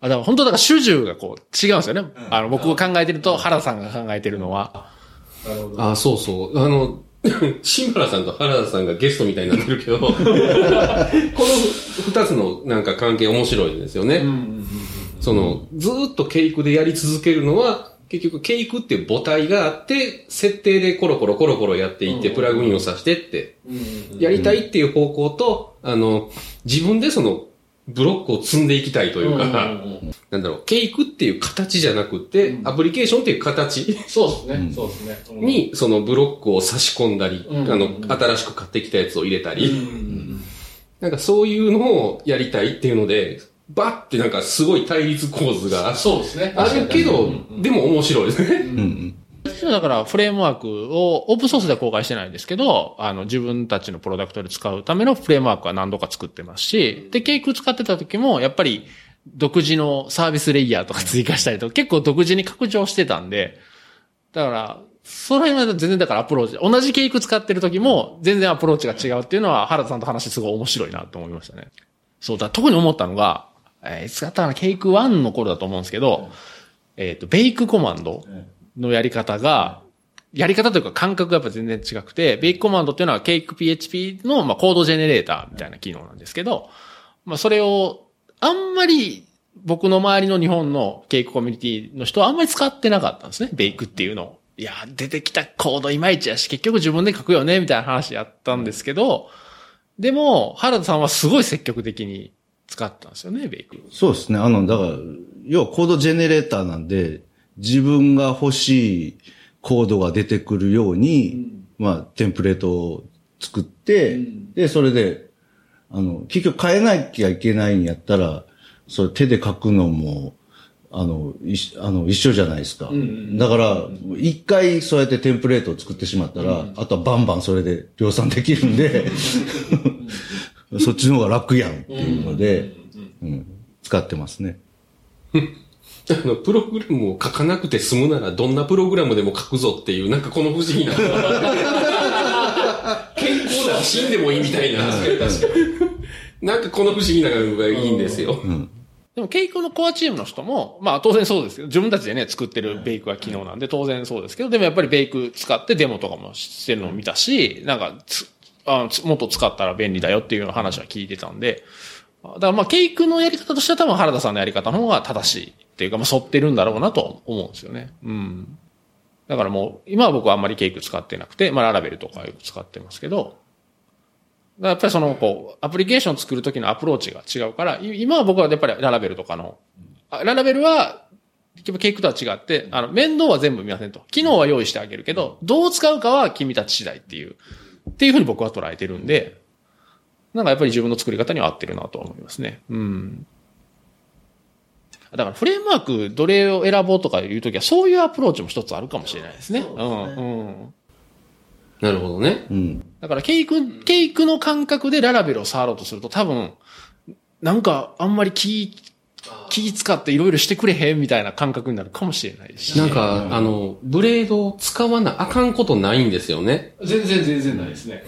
あ、だから本当だから主従がこう違うんですよね。あの、僕が考えてると原さんが考えてるのは。
あ、そうそう。あの、新原さんと原田さんがゲストみたいになってるけど、この二つのなんか関係面白いんですよね。その、ずーっとケイクでやり続けるのは、結局ケイクっていう母体があって、設定でコロコロコロコロやっていって、プラグインをさしてって、やりたいっていう方向と、あの、自分でその、ブロックを積んでいきたいというか、なんだろう、ケイクっていう形じゃなくて、アプリケーションっていう形。
そうですね。そうですね。うん、
に、そのブロックを差し込んだり、
うん。
あの、新しく買ってきたやつを入れたり、なんかそういうのをやりたいっていうので、バッてなんかすごい対立構図が。
そうですね。
あるけど、でも面白いですね。
うんうん。
だから、フレームワークをオープンソースでは公開してないんですけど、あの、自分たちのプロダクトで使うためのフレームワークは何度か作ってますし、で、ケイク使ってた時も、やっぱり、独自のサービスレイヤーとか追加したりとか、結構独自に拡張してたんで、だから、その辺は全然だからアプローチ、同じケイク使ってる時も、全然アプローチが違うっていうのは、原田さんと話すごい面白いなと思いましたね。そうだ、特に思ったのが、えー、いつだったかな、ケイク1の頃だと思うんですけど、えっ、と、ベイクコマンドのやり方が、やり方というか感覚がやっぱ全然違くて、ベイクコマンドっていうのは CakePHP の、まあ、コードジェネレーターみたいな機能なんですけど、まあ、それを、あんまり僕の周りの日本のケイクコミュニティの人はあんまり使ってなかったんですね。ベイクっていうのを。いや、出てきたコードいまいちやし、結局自分で書くよね、みたいな話やったんですけど、でも、原田さんはすごい積極的に使ったんですよね、ベイク。
そうですね。あの、だから、要はコードジェネレーターなんで、自分が欲しいコードが出てくるように、まあ、テンプレートを作って、で、それで、あの、結局変えなきゃいけないんやったら、それ手で書くのも、あの、いしあの一緒じゃないですか。だから、一回そうやってテンプレートを作ってしまったら、あとはバンバンそれで量産できるんで、そっちの方が楽やんっていうので、うん。使ってますね。
あの、プログラムを書かなくて済むなら、どんなプログラムでも書くぞっていう、なんかこの不思議な。健康なら死んでもいいみたいな。なんかこの不思議なのがいいんですよ。
でも、ケイクのコアチームの人も、まあ当然そうですけど、自分たちでね、作ってるベイクは機能なんで当然そうですけど、でもやっぱりベイク使ってデモとかもしてるのを見たし、なんかつ、あつもっと使ったら便利だよっていうような話は聞いてたんで、だからまあ、ケイクのやり方としては多分原田さんのやり方の方が正しいっていうか、まあ、沿ってるんだろうなと思うんですよね。うん。だからもう、今は僕はあんまりケイク使ってなくて、まあ、ララベルとかよく使ってますけど、やっぱりその、こう、アプリケーション作るときのアプローチが違うから、今は僕はやっぱりララベルとかの、ララベルは、ケイクとは違って、あの、面倒は全部見ませんと。機能は用意してあげるけど、どう使うかは君たち次第っていう、っていうふうに僕は捉えてるんで、なんかやっぱり自分の作り方には合ってるなと思いますね。うん。だからフレームワークどれを選ぼうとかいうときはそういうアプローチも一つあるかもしれないですね。うん。うん。
なるほどね。
うん。
だからケイク、ケイクの感覚でララベルを触ろうとすると多分、なんかあんまり気、気使っていろいろしてくれへんみたいな感覚になるかもしれないし。
なんか、あの、ブレードを使わなあかんことないんですよね。
全然全然ないですね。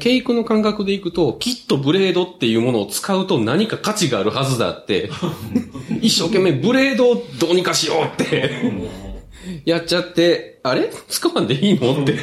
ケイクの感覚でいくと、きっとブレードっていうものを使うと何か価値があるはずだって、一生懸命ブレードをどうにかしようって、やっちゃって、あれ？使わんでいいの？って。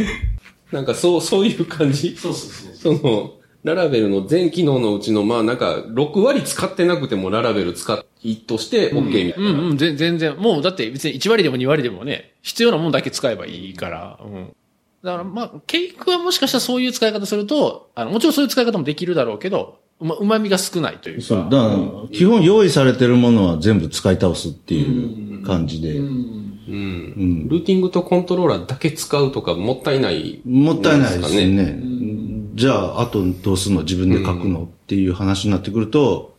なんかそう、そういう感じ？
そうそうそう。
その、ララベルの全機能のうちの、まあなんか、6割使ってなくてもララベル使いとして OK みたいな。
うんうん、ぜ全然。もうだって別に1割でも2割でもね、必要なもんだけ使えばいいから。うん。だからまあ、ケイクはもしかしたらそういう使い方すると、あの、もちろんそういう使い方もできるだろうけど、うま、旨味が少ないというか。
そう。だから、基本用意されてるものは全部使い倒すっていう感じで。
うん。ルーティングとコントローラーだけ使うとかもったいない。
もったいないです
なん
ね。じゃあ、あとどうすんの？自分で書くの？っていう話になってくると、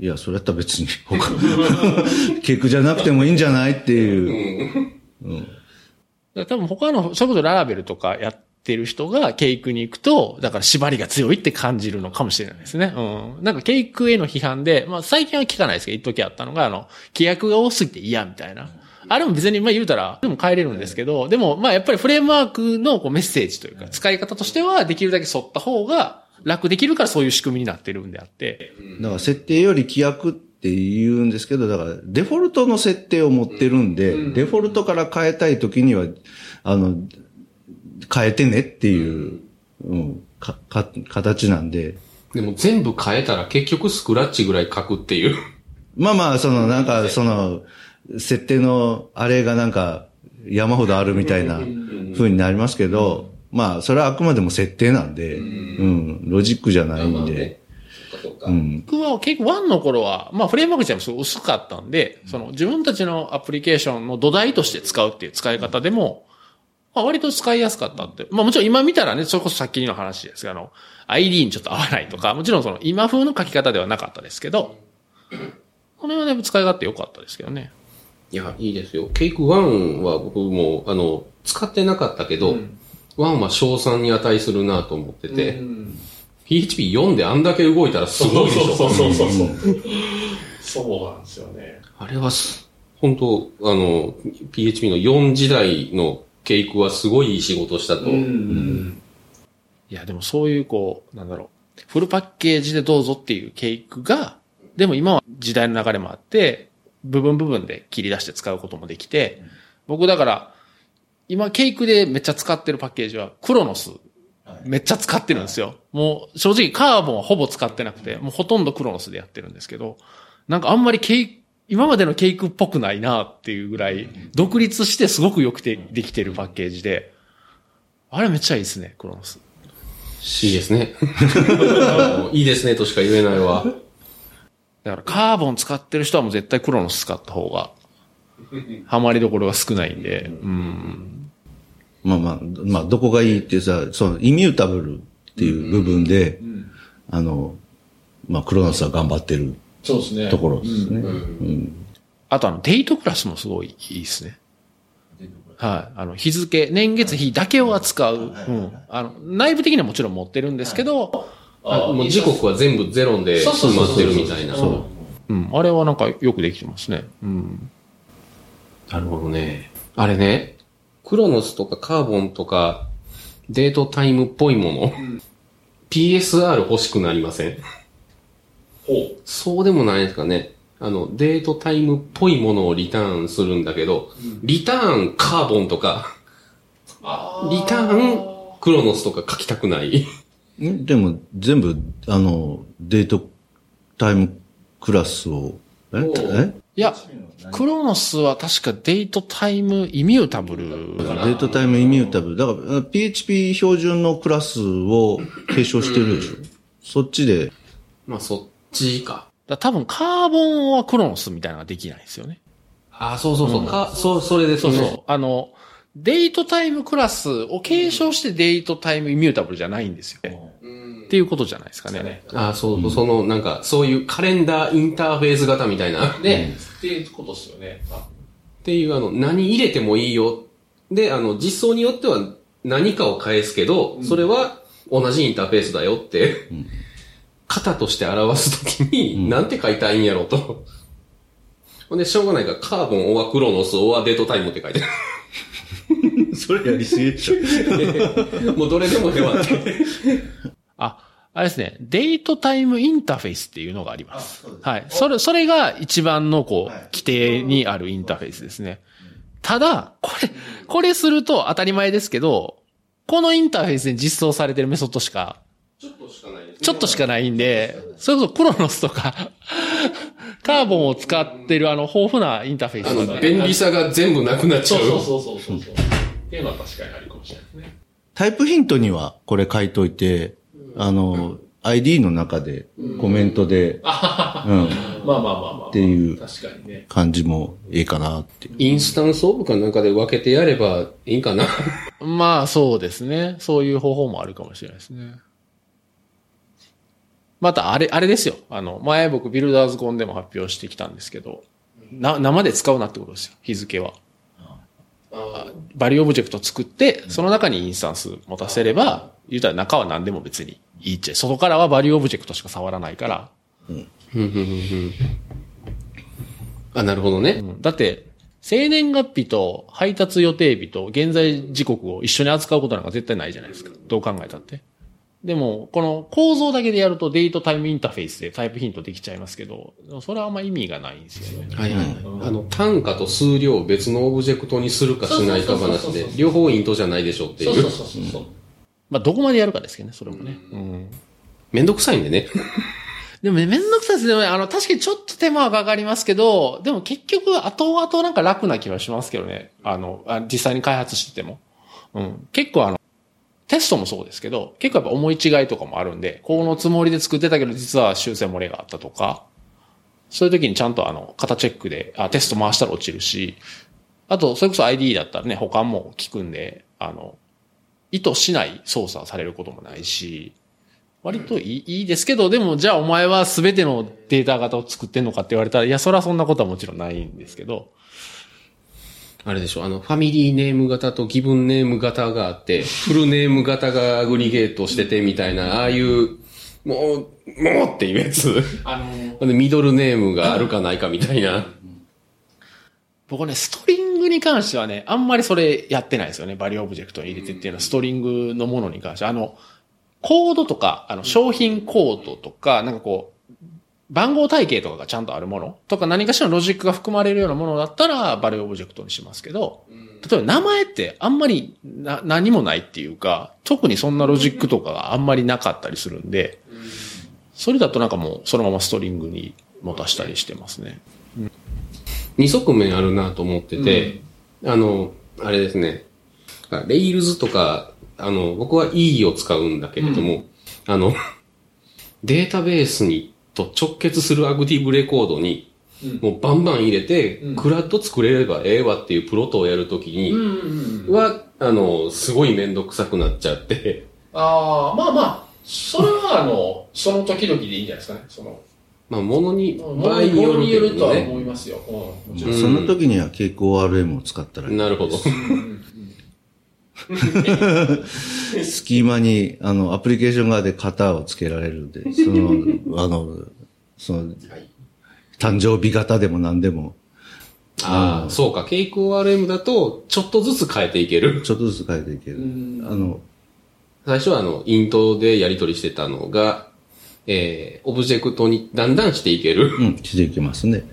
いや、それやったら別に他、ケークじゃなくてもいいんじゃないっていう。
だから多分他の、それこそララベルとかやってる人がケイクに行くと、だから縛りが強いって感じるのかもしれないですね。うん。なんかケイクへの批判で、まあ最近は聞かないですけど、一時あったのが、あの、規約が多すぎて嫌みたいな。あれも別に、まあ言うたら、でも変えれるんですけど、でも、まあやっぱりフレームワークのこうメッセージというか、使い方としては、できるだけ沿った方が楽できるからそういう仕組みになってるんであって。
だから設定より規約って言うんですけど、だからデフォルトの設定を持ってるんで、デフォルトから変えたいときには、あの、変えてねっていう、うん、か、か、形なんで、
でも全部変えたら結局スクラッチぐらい書くっていう。
まあまあ、その、なんか、その、設定のあれがなんか、山ほどあるみたいな風になりますけど、まあ、それはあくまでも設定なんで、うん、ロジックじゃないんで、
そう
ん。
僕は結構1の頃は、まあフレームワーク自体もすごい薄かったんで、その自分たちのアプリケーションの土台として使うっていう使い方でも、まあ割と使いやすかったって。まあもちろん今見たらね、それこそさっきの話ですが、あの、ID にちょっと合わないとか、もちろんその今風の書き方ではなかったですけど、これはだいぶ使い勝手良かったですけどね。
いや、いいですよ。ケイク1は僕も、あの、使ってなかったけど、1は賞賛に値するなと思ってて、PHP4 であんだけ動いたらすごいでしょ。
そうそうそう。そうなんですよね。
あれはす、本当あの、PHP の4時代のケイクはすごいいい仕事したと。
いや、でもそういうこう、なんだろう、フルパッケージでどうぞっていうケークが、でも今は時代の流れもあって、部分部分で切り出して使うこともできて、僕だから、今ケークでめっちゃ使ってるパッケージはクロノス。めっちゃ使ってるんですよ。もう正直カーボンはほぼ使ってなくて、もうほとんどクロノスでやってるんですけど、なんかあんまりケーク、今までのケークっぽくないなっていうぐらい、独立してすごくよくてできてるパッケージで、あれめっちゃいいですね、クロノス。
いいですね。いいですねとしか言えないわ。
だからカーボン使ってる人はもう絶対クロノス使った方が、ハマりどころが少ないんで、うん。
まあまあ、まあ、どこがいいってさ、その、イミュータブルっていう部分で、あの、まあ、クロノスは頑張ってる
そうですね
ところですね。うん
あとあの、デートクラスもすごいいいですね。はい。あの、日付、年月日だけを扱う。うん。あの、内部的にはもちろん持ってるんですけど、
あもう時刻は全部ゼロで埋まってるみたいな。
うん。あれはなんかよくできてますね。うん。
なるほどね。あれね、クロノスとかカーボンとか、デートタイムっぽいもの、PSR 欲しくなりません？
ほ
そうでもないですかね。あの、デートタイムっぽいものをリターンするんだけど、リターンカーボンとか、リターンクロノスとか書きたくない。
んでも、全部、あの、デートタイムクラスを、ええ？
いや、クロノスは確かデートタイムイミュータブル
デートタイムイミュータブル。だから、あ PHP 標準のクラスを継承してるでしょ。そっちで、
まあ、そっちか。
だ多分カーボンはクロノスみたいなのができないですよね。
あ、そうそうそう。か、そう、それですね。
そうそう。あの、デートタイムクラスを継承してデートタイムイミュータブルじゃないんですよ。っていうことじゃないですかね。
あ、そうそう、その、なんか、そういうカレンダーインターフェース型みたいな。
ね、っていうことですよね。
っていう、あの、何入れてもいいよ。で、あの、実装によっては何かを返すけど、それは同じインターフェースだよって、型として表すときに、なんて書いたらいいんやろうと。ほんで、しょうがないから、カーボン、オアクロノス、オアデートタイムって書いてあ
それやりすぎでしょ。
る。もうどれでもへわって。
あ、あれですね。デートタイムインターフェースっていうのがあります。はい。それ、それが一番のこう、規定にあるインターフェースですね。ただ、これ、これすると当たり前ですけど、このインターフェースに実装されてるメソッドしか、
ちょっとしかないです、
ちょっとしかないんで、それこそクロノスとか、カーボンを使ってるあの豊富なインターフェース
あの、便利さが全部なくなっちゃう。
そうそうそうそう。っていうのは確かにあるかもしれないですね。
タイプヒントにはこれ書いといて、あの、ID の中でコメントで、うん、
まあまあまあまあ。
っていう
確かにね。
感じもいいかなっていう。
instanceof かなんかで分けてやればいいかな？
まあそうですね。そういう方法もあるかもしれないですね。またあれ、あれですよ。あの、前僕 builderscon でも発表してきたんですけど、な、生で使うなってことですよ。日付は。 value object 作って、その中にインスタンス持たせれば、言うたら中は何でも別にいいっちゃいい。外からは value object しか触らないから。
あ、なるほどね。
うんだって、生年月日と配達予定日と現在時刻を一緒に扱うことなんか絶対ないじゃないですか。どう考えたって。でも、この構造だけでやるとデートタイムインターフェースでタイプヒントできちゃいますけど、それはあんま意味がないんですよね。
はいはい。あの、単価と数量を別のオブジェクトにするかしないか話で、両方イントじゃないでしょっていう。
そうそうそうそう。まあ、どこまでやるかですけどね、それもね。うん。
めんどくさいんでね。
でもね、めんどくさいですね。あの、確かにちょっと手間はかかりますけど、でも結局、後々なんか楽な気はしますけどね。あの、あ実際に開発してても。うん。結構あの、テストもそうですけど、結構やっぱ思い違いとかもあるんで、このつもりで作ってたけど、実は修正漏れがあったとか、そういう時にちゃんとあの、型チェックで、あ、テスト回したら落ちるし、あと、それこそ ID だったらね、保管も効くんで、あの、意図しない操作されることもないし、割といいいいですけど、でもじゃあお前は全てのデータ型を作ってんのかって言われたら、いや、それはそんなことはもちろんないんですけど、
あれでしょ、あの、ファミリーネーム型とギブンネーム型があって、フルネーム型がアグリゲートしててみたいな、ああいう、もう、もうっていうやつ。
あの、
ミドルネームがあるかないかみたいな。
僕ね、 string に関してはね、あんまりそれやってないですよね。 value object に入れてっていうのは、 string のものに関しては。あの、コードとか、あの、商品コードとか、なんかこう、番号体系とかがちゃんとあるものとか何かしらのロジックが含まれるようなものだったら、 value object にしますけど、例えば名前ってあんまりな何もないっていうか、特にそんなロジックとかがあんまりなかったりするんで、それだとなんかもうそのままストリングに持たしたりしてますね。
二側面あるなと思ってて、あの、あれですね。レイルズとか、あの、僕は E を使うんだけれども、あの、データベースに、と直結するアクティブレコードに、もうバンバン入れて、クラッド作れればええわっていうプロトをやるときに、は、あの、すごいめんどくさくなっちゃって、
ああ、まあまあ、それはあの、その時々でいいんじゃないですかね。その、
まあ、ものに、
場
場合による
とは
ね。
思いますよ。うん。
その時には蛍光 RM を使ったらいい。
なるほど。
スキーマに、あの、アプリケーション側で型をつけられるんで、その、あの、その、誕生日型でも何でも、
ああ、そうか。ケイク ORM だと、ちょっとずつ変えていける。
ちょっとずつ変えていける。あの、
最初はあの、 int でやり取りしてたのが、えー、オブジェクトにだんだんしていける。
うん、していきますね。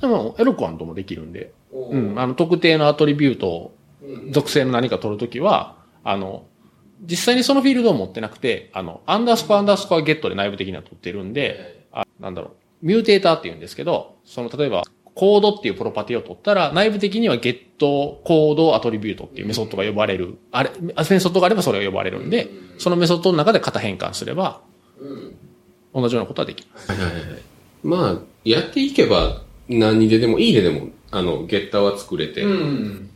でも、 Eloquent もできるんで、うん、あの、特定の attribute を、属性の何か取るときは、あの、実際にそのフィールドを持ってなくて、あの、 underscore underscore get で内部的には取ってるんで、あなんだろう、 mutator って言うんですけど、その、例えば、コードっていうプロパティを取ったら、内部的には get code attribute っていうメソッドが呼ばれる。あれ、メソッドがあればそれが呼ばれるんで、そのメソッドの中で型変換すれば、同じようなことはできる。
まあ、やっていけば、何にででも、いいででも、あの、ゲッターは作れて、
ん。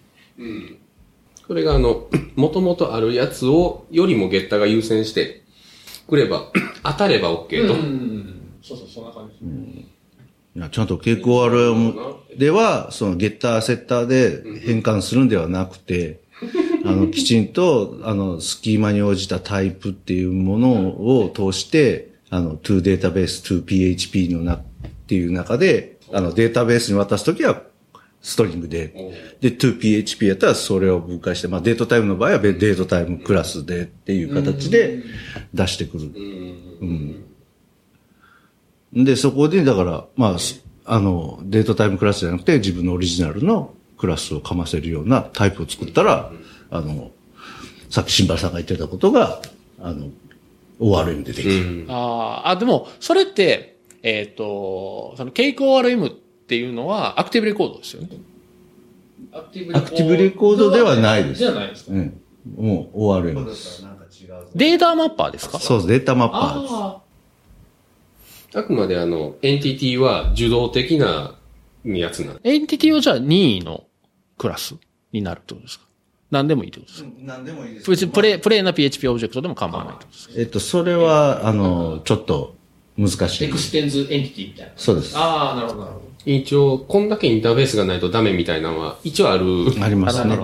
それがあの、もともとあるやつを、よりもゲッターが優先して、くれば、当たれば OK と。
そうそう、そんな感じ。
いやちゃんと蛍光 RM では、そのゲッター、セッターで変換するんではなくて、あの、きちんと、あの、スキーマに応じたタイプっていうものを通して、あの、to database, to PHP のな、っていう中で、あの、データベースに渡すときは、ストリングで、で、to PHP やったらそれを分解して、まあ、デートタイムの場合は、デートタイムクラスでっていう形で出してくる。で、そこで、だから、まあ、すあの、デートタイムクラスじゃなくて、自分のオリジナルのクラスをかませるようなタイプを作ったら、あの、さっき新原さんが言ってたことが、あの、ORM でできる。
あー。あ、でも、それって、えっ、と、その、ケイク ORM っていうのは、アクティブレコードですよね。アクティブ
アクティブレコードではないです
じゃないですか。
うん。もう ORM です。
データマッパーですか？
そうです、データマッパーです。
あ
あくまであの、エンティティは受動的なやつなん
あ。 entity はじゃあ任意のクラスになるってことですか？何でもいいってことですか？
何でもいいで
別にプレイ、プレイな PHP オブジェクトでも構わないってことですか？
えっと、それは、あの、ちょっと難しい。
extends entity みたいな。
そうです。
ああ、なるほど、なるほど。
一応、こんだけインターフェースがないとダメみたいなのは、一応ある。
ありますね。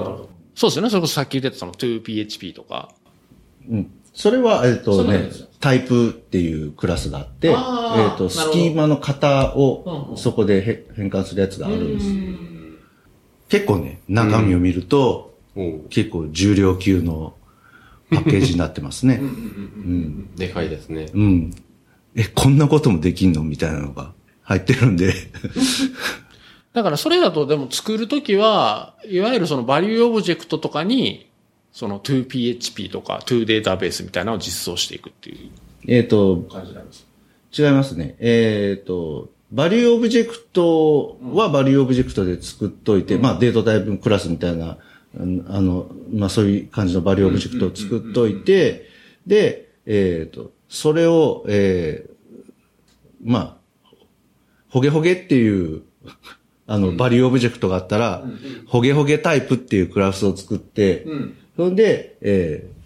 そうですよね。それこそさっき言ってたその 2PHP とか。
うん。それは、えっとねタイプっていうクラスがあって、えっ
ーなるほど
スキーマの型
うんうん
をそこでへ変換するやつがあるんです。結構ね、中身を見ると、結構重量級のパッケージになってますね。
でかいですね。
うん。え、こんなこともできんの？みたいなのが入ってるんで。
だからそれだとでも作るときは、いわゆるその value object とかに、その 2PHP とか to database みたいなのを実装していくっていう
えっと、
感じなんです。
違いますね。えっ、と、 value object は value object で作っといて、まあ data type クラスみたいな、うんあの、まあそういう感じの value object を作っといて、で、えっ、と、それを、えーまあ、ホゲホゲっていう、あの、 value object があったら、ホゲホゲタイプっていうクラスを作って、それで、えー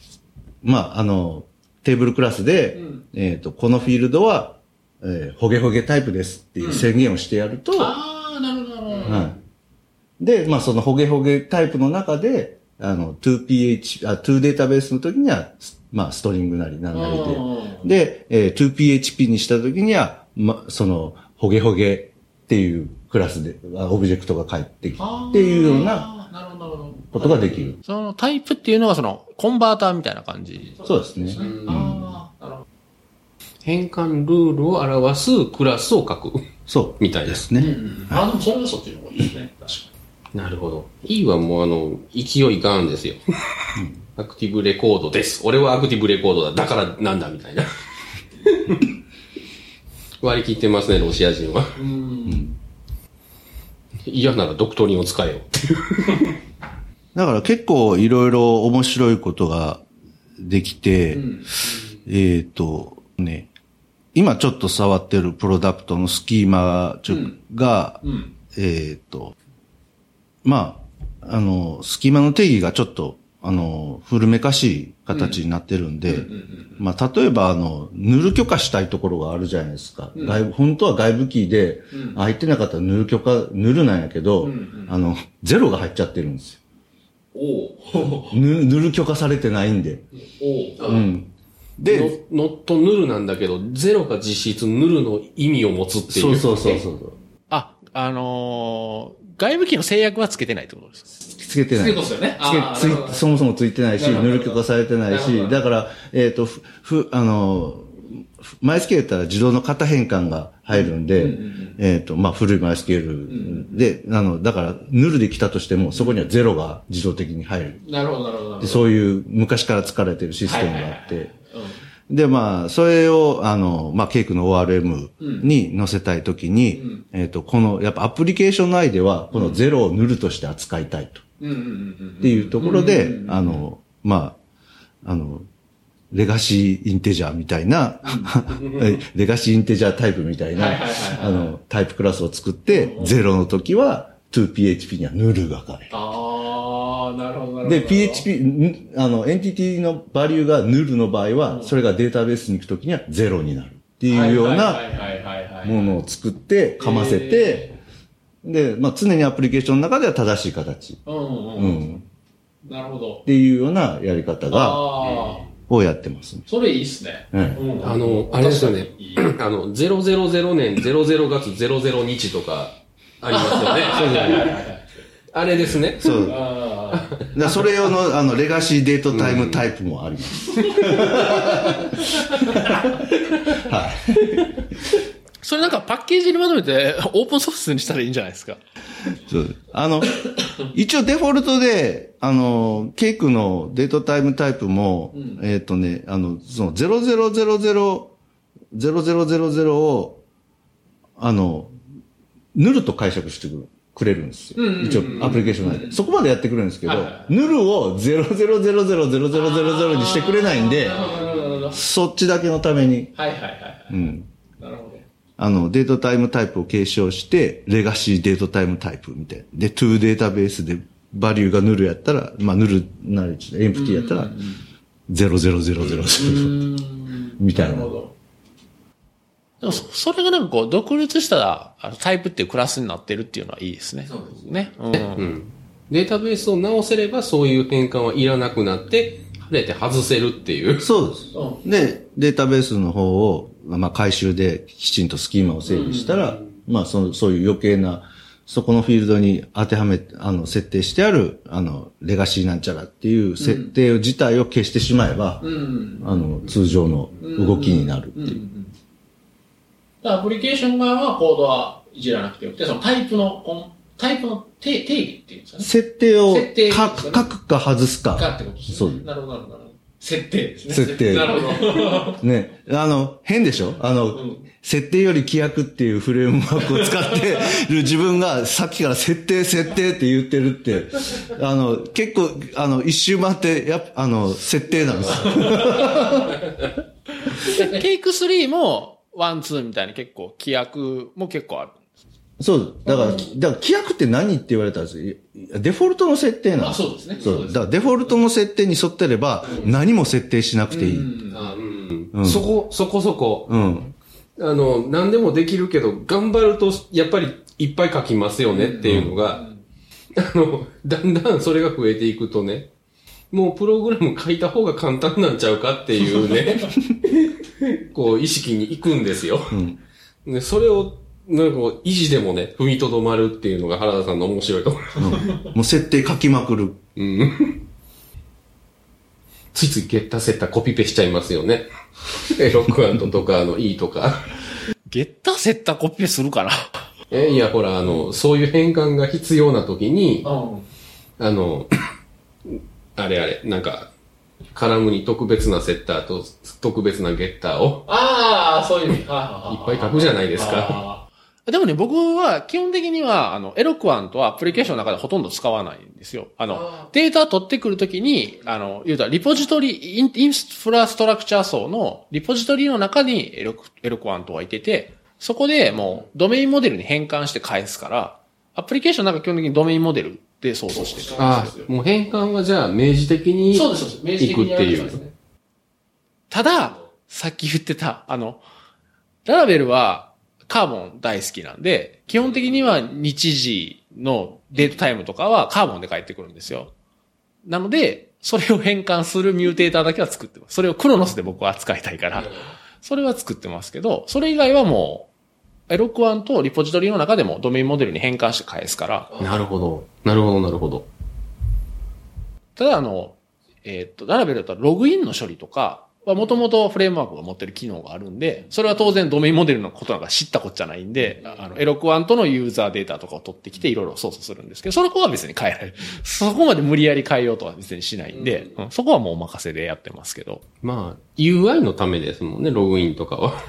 まあ、あの、テーブルクラスで、えっ、と、このフィールドは、えー、ホゲホゲタイプですっていう宣言をしてやると、
ああ、なるほど。
はい。で、まあ、そのホゲホゲタイプの中で、あの、2PH、あ、2データベースの時には、すまあ、ストリングなりなんなりで、で、えー 2PHP にした時には、ま、その、ホゲホゲっていうクラスで、あオブジェクトが返ってきてっていうような
あーなるほど、なるほど。
ことができる。
そのタイプっていうのがその、コンバーターみたいな感じ。
そうですね。
変換ルールを表すクラスを書く。
そう。
みたいな
ですね。
あ、でもそれはそっちの方がいいですね。確か
なるほど。E はもうあの、勢いガーンですよ。アクティブレコードです。俺はアクティブレコードだ。だからなんだみたいな。割り切ってますね、ロシア人は。嫌ならドクトリンを使えよ。
だから結構いろいろ面白いことができて、えっ、と、ね、今ちょっと触ってるプロダクトのスキーマちょが、えっ、と、まあ、あの、スキーマの定義がちょっと、あの、古めかしい形になってるんで、まあ、例えば、あの、塗る許可したいところがあるじゃないですか。外部本当は外部キーで、入ってなかったら塗る許可、塗るなんやけど、あの、ゼロが入っちゃってるんですよ。
お
塗塗る許可されてないんで。
お
うん。で、
ノノットヌルなんだけど、ゼロが実質ヌルの意味を持つっていう。
そうそうそうそう。
あ、あのー外部機の制約はつけてないってことですか？
つけてない。
つけてますよね。
つけつそもそもついてないし、塗る許可されてないし、だから、えっ、と、ふ、ふ、あの、ふマイスケールやったら自動の型変換が入るんで、えっ、と、まあ、古いマイスケールで、あの、だから、塗るで来たとしても、そこにはゼロが自動的に入る。
なるほど、なるほど。
そういう昔から使われてるシステムがあっ
はいはい
て、で、まあ、それを、あの、まあ、ケイクの ORM に載せたいときに、えっ、と、この、やっぱアプリケーション内では、このゼロを塗るとして扱いたいと。
うんうんうん
っていうところで、あの、まあ、あの、レガシーインテジャーみたいな、レガシーインテジャータイプみたいなあの、タイプクラスを作って、ゼロの時は 2PHP にはヌルが書かれる。
ああ、なるほど。
で、PHP、んあの、エンティティのバリューがヌルの場合は、それがデータベースに行くときにはゼロになるっていうような。ものを作って、かませて、で、まあ常にアプリケーションの中では正しい形。
うんうん
う
うん。
ん。
なるほど
っ。ていうようなやり方が、
ああ、
をやってます。
それいいっすね。
はい
うん
あの、あれですよね。あの、000年00月00日とかありますよね。あれですね。
そう。だそれ用の、あの、レガシーデートタイムタイプもあります。はい。
それなんかパッケージにまとめてオープンソースにしたらいいんじゃないですか？
そう。あの、一応デフォルトで、あの、ケイクのデートタイムタイプも、えっ、とね、あの、その0000、0000を、あの、ヌルと解釈してくる。くれるんですよ。一応、アプリケーション内で。そこまでやってくれるんですけどヌルを00000000にしてくれないんで。そっちだけのために、
はいはいはいはい。
うん。
なるほど。
あの、デートタイムタイプを継承して、レガシーデートタイムタイプみたいな。で、トゥーデータベースで、バリューがヌルやったら、まあ、ヌルなり、エンプティやったら、00000みたいな。
なるほど。でもそ、それがなんかこう、独立したあのタイプっていうクラスになってるっていうのはいいですね。そうですね。うん。
うん。データベースを直せればそういう変換はいらなくなって、晴れて外せるっていう。
そうです。で、データベースの方を、まあ、回収できちんとスキーマを整理したら、まあ、その、そういう余計な、そこのフィールドに当てはめ、あの、設定してある、あの、レガシーなんちゃらっていう設定自体を消してしまえば、
うん。
あの、通常の動きになるっていう。
アプリケーション側はコードはいじらなくてよくて、そのタイプの、タイプの定定義っていうんですかね。
設定を
設定
か書くか外す
か
か。
ってことですね。
そう
なるほど、なるほどなるほど。設定ですね。
設定
なるほど。
ね。あの、変でしょ？あの、
ん
設定より規約っていうフレームワークを使ってる自分がさっきから設定設定って言ってるって、あの、結構、あの、一周回って、やっぱ、あの、設定なんですよ。
Cake3も、 one、twoみたいに結構、規約も結構ある。
そう。だから、だから規約って何って言われたらですよデフォルトの設定なんです。
あそうですね
そう。だからデフォルトの設定に沿ってれば、何も設定しなくていい。
あうん
うん
そこ、そこそこ。
うん。
あの、何でもできるけど、頑張ると、やっぱりいっぱい書きますよねっていうのが、あの、だんだんそれが増えていくとね、もうプログラム書いた方が簡単なんちゃうかっていうね、こう意識に行くんですよ。でそれを、なんかこう維持でもね、踏みとどまるっていうのが原田さんの面白いところ。
もう設定書きまくる。
うん。ついついゲッタセッタコピペしちゃいますよね。えロックアントとか、あの、E とか。
ゲッターセッターコピペするかな？
え、いや、ほら、あの、そういう変換が必要な時に、
うん。
あの、あれあれ、なんか、カラムに特別なセッターと特別なゲッターを、
ああ、そういう意味。はい
っぱい書くじゃないですか。
でもね、僕は基本的には、あの、エロクワントはアプリケーションの中でほとんど使わないんですよ。あの、データ取ってくるときに、あの、言うたら、リポジトリ、インインフラストラクチャー層のリポジトリの中にエロク、エロクワントはいてて、そこでもうドメインモデルに変換して返すから、アプリケーションなんか基本的にドメインモデルで想像してる。
ああ、もう変換はじゃあ明示的に
そうです、そうです。明示的に
行くっていう。
ただ、さっき言ってた、あの、ララベルはカーボン大好きなんで、基本的には日時のデートタイムとかはカーボンで返ってくるんですよ。なので、それを変換するミューテーターだけは作ってます。それをクロノスで僕は扱いたいから、それは作ってますけど、それ以外はもう、エロクワンとリポジトリの中でもドメインモデルに変換して返すから、
なるほど。なるほど、なるほど。
ただあの、えーっと、ララベルだったらログインの処理とかはもともとフレームワークが持ってる機能があるんで、それは当然ドメインモデルのことなんか知ったことじゃないんで、あの、エロクワントのユーザーデータとかを取ってきていろいろ操作するんですけど、それこは別に変えられる。そこまで無理やり変えようとは別にしないんで、うんそこはもうお任せでやってますけど。
まあ、UI のためですもんね、ログインとかは。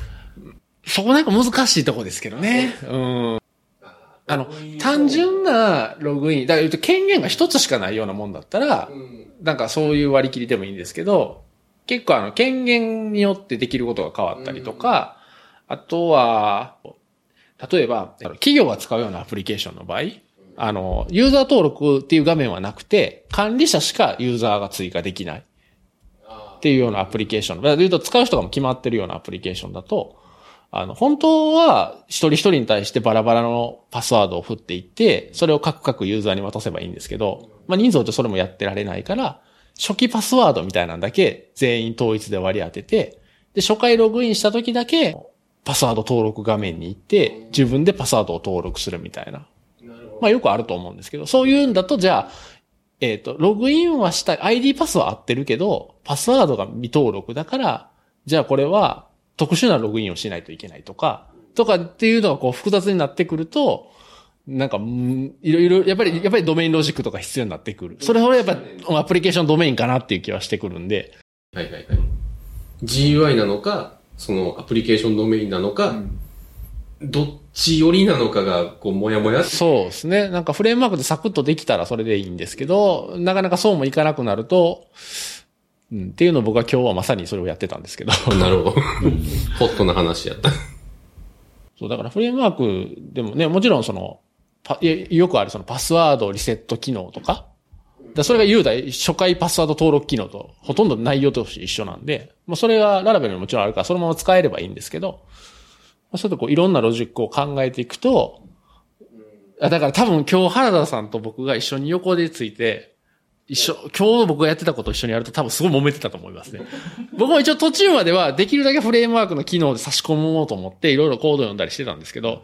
そこなんか難しいとこですけどね。うん。あの、単純なログイン、だから言うと権限が一つしかないようなもんだったら、なんかそういう割り切りでもいいんですけど、結構あの、権限によってできることが変わったりとか、あとは、例えば、企業が使うようなアプリケーションの場合、あの、ユーザー登録っていう画面はなくて、管理者しかユーザーが追加できないっていうようなアプリケーション。だから言うと使う人が決まってるようなアプリケーションだと、あの、本当は一人一人に対してバラバラのパスワードを振っていって、それを各々ユーザーに渡せばいいんですけど、まあ人数とそれもやってられないから、初期パスワードみたいなんだけ全員統一で割り当てて、で、初回ログインした時だけパスワード登録画面に行って、自分でパスワードを登録するみたいな。まあよくあると思うんですけど、そういうんだと、じゃあ、えっ、と、ログインはしたい、ID パスは合ってるけど、パスワードが未登録だから、じゃあこれは特殊なログインをしないといけないとか、とかっていうのがこう複雑になってくると、なんか、うんいろいろ、やっぱり、やっぱりドメインロジックとか必要になってくる。それはやっぱアプリケーションドメインかなっていう気はしてくるんで、
はいはいはい。GUI なのか、そのアプリケーションドメインなのか、どっち寄りなのかが、こう、もやもや
そうですね。なんかフレームワークでサクッとできたらそれでいいんですけど、なかなかそうもいかなくなると、うん、っていうのを僕は今日はまさにそれをやってたんですけど。
なるほど。ホットな話やった。
そう、だからフレームワークでもね、もちろんその、よくあるそのパスワードリセット機能とか、だそれが言うたら初回パスワード登録機能とほとんど内容として一緒なんで、もうそれがララベルにもちろんあるからそのまま使えればいいんですけど、まあそういうとこういろんなロジックを考えていくと、あだから多分今日原田さんと僕が一緒に横でついて、一緒、今日僕がやってたことを一緒にやると多分すごい揉めてたと思いますね。僕も一応途中まではできるだけフレームワークの機能で差し込もうと思っていろいろコード読んだりしてたんですけど、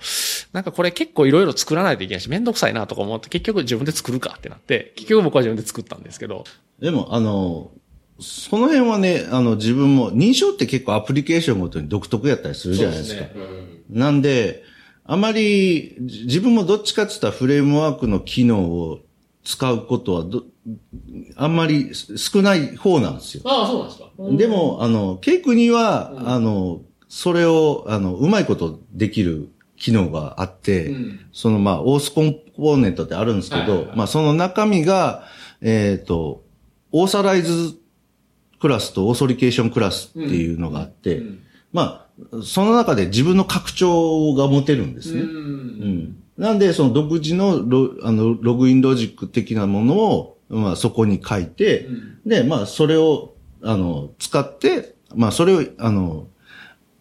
なんかこれ結構いろいろ作らないといけないしめんどくさいなとか思って結局自分で作るかってなって、結局僕は自分で作ったんですけど、
でも、あの、その辺はね、あの、自分も、認証って結構アプリケーションごとに独特やったりするじゃないですか。
そうです
なんで、あまり、じ自分もどっちかって言ったらフレームワークの機能を使うことはど、あんまり少ない方なんですよ。
ああ、そうなんですか。
でも、あの、ケイ君には、あの、それを、あの、うまいことできる機能があって、
うん
その、まあ、オースコンポーネントってあるんですけど、
はいはいはい
まあ、その中身が、えっ、と、オーサライズクラスとオーソリケーションクラスっていうのがあって、
うん
まあ、その中で自分の拡張が持てるんですね。
う。
うんん。なんで、その独自のロあのログインロジック的なものを、まあ、そこに書いて、で、まあ、それを、あの、使って、まあ、それを、あの、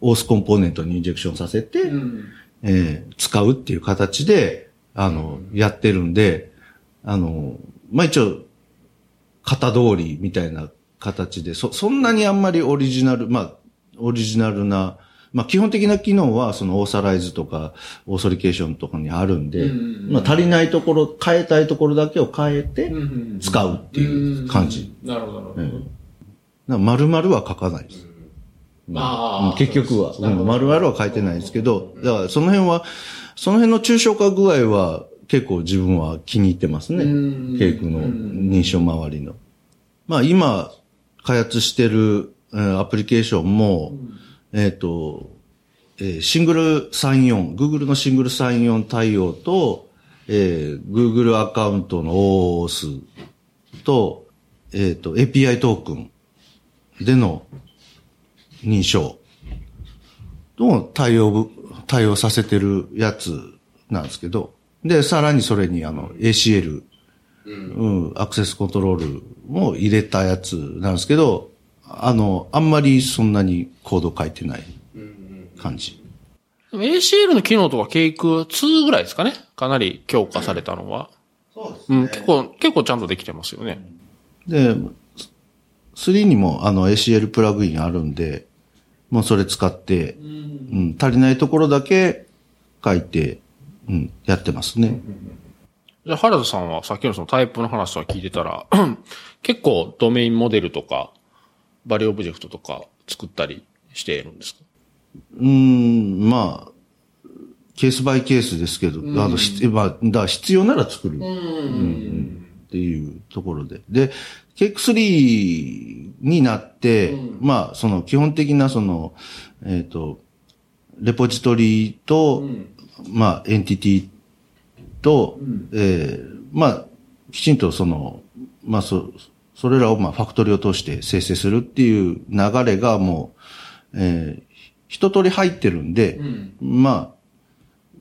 オースコンポーネントにインジェクションさせて、
うん。
えー使うっていう形で、あの、やってるんで、あの、まあ、一応、型通りみたいな形で、そ、そんなにあんまりオリジナル、まあ、オリジナルな、まあ、基本的な機能は、そのオーサライズとか、オーソリケーションとかにあるんで、
うん
まあ、足りないところ、変えたいところだけを変えて、
うん
使うっていう感じ。
なるほど、なるほど。
うんだから丸々は書かないです。
ああ
うん結局は。丸々は書いてないですけど、だからその辺は、その辺の抽象化具合は結構自分は気に入ってますね
うん。
ケイクの認証周りの。まあ今、開発してるえーアプリケーションも、えっ、と、えーシングル34、Google のシングル34対応と、えー Google アカウントの OOS と、えっ、と、API トークンでの認証と対応ぶ、対応させてるやつなんですけど、で、さらにそれにあの ACL、うん、アクセスコントロールも入れたやつなんですけど、あの、あんまりそんなにコード書いてない感じ。
でも ACL の機能とかケイク2ぐらいですかね？かなり強化されたのは。
そうです
うん、結構、結構ちゃんとできてますよね。
で、3にもあの ACL プラグインあるんで、もうそれ使って、うん、足りないところだけ書いて、うん、やってますね。
じゃあ、原田さんはさっきのそのタイプの話とか聞いてたら、結構ドメインモデルとか、バリューオブジェクトとか作ったりしているんですか？
うーん、まあ、ケースバイケースですけど、あの、ひまあ、だ必要なら作る。うん。っていうところで。で、 Cake3になって、まあ、その基本的なその、えっ、と、レポジトリと、まあ、エンティティと、えーまあ、きちんとその、まあ、そ、それらをまあ、ファクトリを通して生成するっていう流れがもう、えー一通り入ってるんで、まあ、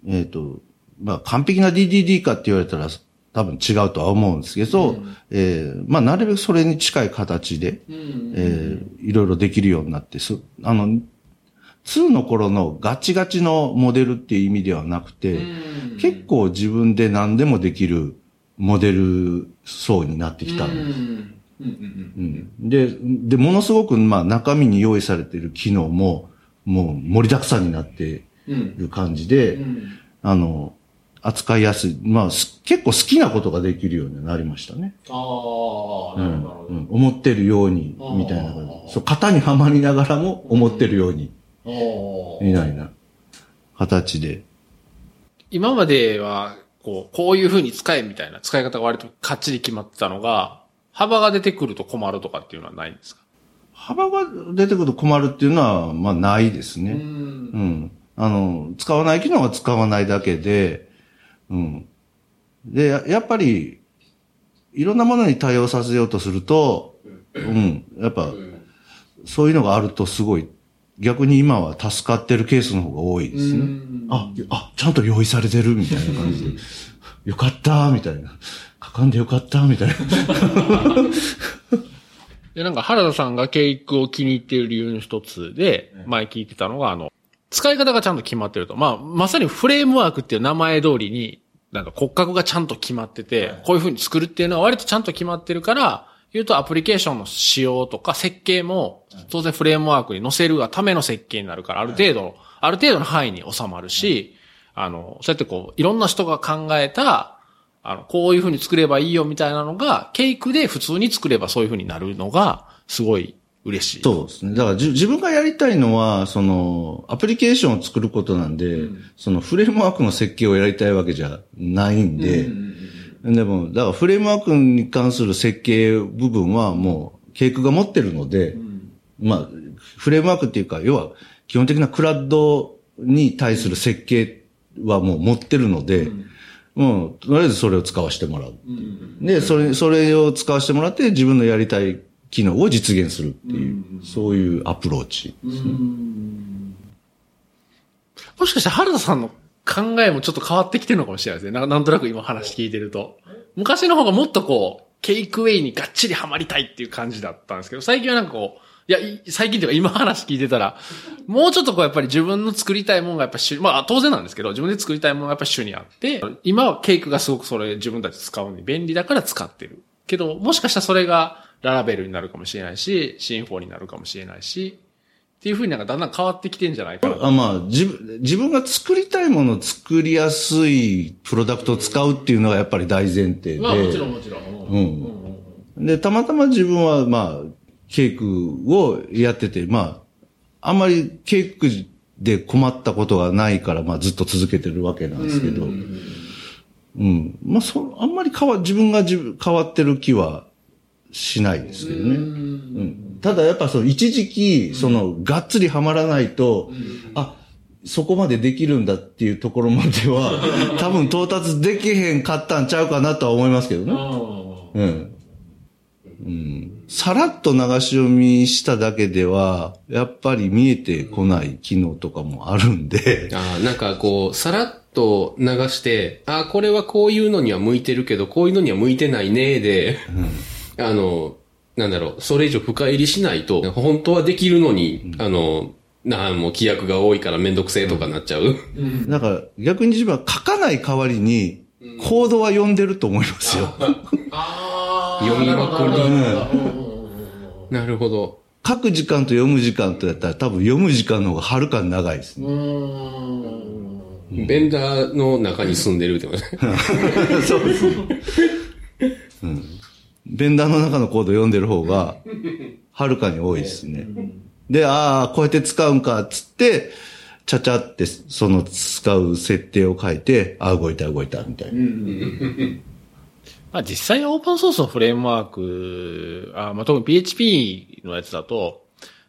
えっ、と、まあ、完璧な DDD かって言われたら多分違うとは思うんですけど、えーまあ、なるべくそれに近い形で、えーいろいろできるようになってす、あの、2の頃のガチガチのモデルっていう意味ではなくて、結構自分で何でもできるモデル層になってきた。うんで、で、ものすごく、まあ、中身に用意されている機能も、もう盛りだくさんになっている感じで、あの、扱いやすい。まあ、す結構好きなことができるようになりましたね。
ああ、
うん。うん。思ってるように、みたいな感じ。そう、型にはまりながらも思ってるように、みたいな形で。
今までは、こう、こういう風に使えみたいな使い方が割とかっちり決まってたのが、幅が出てくると困るとかっていうのはないんですか？
幅が出てくると困るっていうのは、まあ、ないですね。
ん。
うん。あの、使わない機能は使わないだけで、うん。で、ややっぱり、いろんなものに対応させようとすると、うん。やっぱ、そういうのがあるとすごい、逆に今は助かってるケースの方が多いですね。あ、あ、ちゃんと用意されてるみたいな感じで。よかったみたいな。書かんでよかったみたいな。
で、なんか原田さんがケイクを気に入っている理由の一つで、前聞いてたのが、あの、使い方がちゃんと決まってると。まあ、まさにフレームワークっていう名前通りに、なんか骨格がちゃんと決まってて、こういう風に作るっていうのは割とちゃんと決まってるから、言うとアプリケーションの仕様とか設計も、当然フレームワークに載せるがための設計になるから、ある程度、ある程度の範囲に収まるし、あの、そうやってこう、いろんな人が考えた、あの、こういう風に作ればいいよみたいなのが、ケークで普通に作ればそういう風になるのが、すごい嬉しい。
そうですね。だからじ自分がやりたいのは、その、アプリケーションを作ることなんで、そのフレームワークの設計をやりたいわけじゃないんで、でも、だからフレームワークに関する設計部分はもう、ケイクが持ってるので、まあ、フレームワークっていうか、要は、基本的なクラッドに対する設計はもう持ってるので、もう、とりあえずそれを使わせてもらう。で、それ、それを使わせてもらって自分のやりたい機能を実現するっていう、そういうアプローチですね。
もしかして原田さんの考えもちょっと変わってきてるのかもしれないですね。なんなんとなく今話聞いてると。昔の方がもっとこう、ケイクウェイにがっちりハマりたいっていう感じだったんですけど、最近はなんかこう、いや、い最近というか今話聞いてたら、もうちょっとこうやっぱり自分の作りたいものがやっぱ主、まあ当然なんですけど、自分で作りたいものがやっぱ主にあって、今はケイクがすごくそれ自分たち使うのに便利だから使ってる。けど、もしかしたらそれがララベルになるかもしれないし、シンフォになるかもしれないし、っていう風になんかだんだん変わってきてんじゃないかな。
あまあ、自分、自分が作りたいものを作りやすいプロダクトを使うっていうのがやっぱり大前提で。
まあもちろんもちろん。
うん。で、たまたま自分は、まあ、ケイクをやってて、まあ、あんまりケイクで困ったことがないから、まあずっと続けてるわけなんですけど、うん。まあ、そ、あんまり変わ、自分が自分、変わってる気はしないですけどね。うん。ただやっぱその一時期、その、がっつりはまらないと、あ、そこまでできるんだっていうところまでは、多分到達できへんかったんちゃうかなとは思いますけどね。うん。うん。さらっと流し読みしただけでは、やっぱり見えてこない機能とかもあるんで、
ああ、なんかこう、さらっと流して、ああ、これはこういうのには向いてるけど、こういうのには向いてないね、で、あの、なんだろう、それ以上深入りしないと、本当はできるのに、あの、なあ、もう規約が多いからめんどくせえとかなっちゃう。
だから逆に自分は書かない代わりに、コードは読んでると思いますよ。
読みまくり。なるほど。
書く時間と読む時間とやったら多分読む時間の方がはるかに長いですね。
ベンダーの中に住んでるってことね。
そうですね。うん。ベンダーの中のコード読んでる方が、はるかに多いですね。で、ああ、こうやって使うんか、つって、ちゃちゃって、その使う設定を書いて、ああ、動いた動いた、みたいな。
まあ実際オープンソースのフレームワーク、あまあ、特に PHP のやつだと、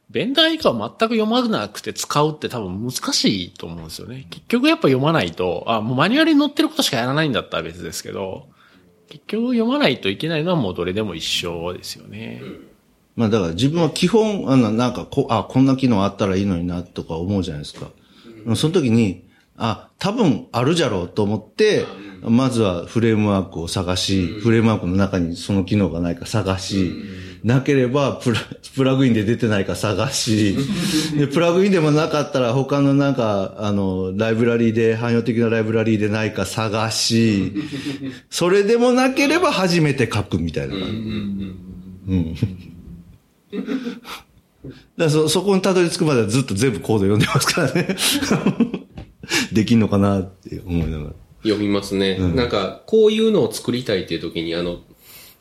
ベンダー以下を全く読まなくて使うって多分難しいと思うんですよね。結局やっぱ読まないと、あ、もうマニュアルに載ってることしかやらないんだったら別ですけど、結局読まないといけないのはもうどれでも一緒ですよね。
まあだから自分は基本、あの、なんかこ、あ、こんな機能あったらいいのにな、とか思うじゃないですか。その時に、あ、多分あるじゃろうと思って、まずはフレームワークを探し、フレームワークの中にその機能がないか探し、なければプラ、プラグインで出てないか探し、で、プラグインでもなかったら他のなんか、あの、ライブラリーで、汎用的なライブラリーでないか探し、それでもなければ初めて書くみたいな。うん。だそ、そこにたどり着くまではずっと全部コード読んでますからね。できんのかなって思いながら。
読みますね。なんか、こういうのを作りたいっていう時に、あの、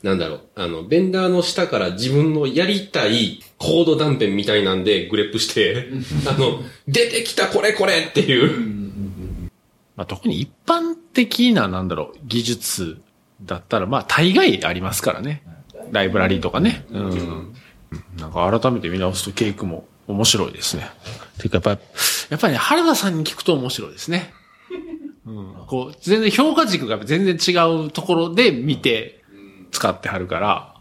なんだろう、あの、ベンダーの下から自分のやりたいコード断片みたいなんでグレップして、あの、出てきたこれこれっていう。
まあ、特に一般的な、なんだろう、技術だったら、まあ、大概ありますからね。ライブラリーとかね。うん。なんか改めて見直すとケイクも面白いですね。ていうかやっぱり、やっぱりね、原田さんに聞くと面白いですね。うん。こう、全然評価軸が全然違うところで見て使ってはるから、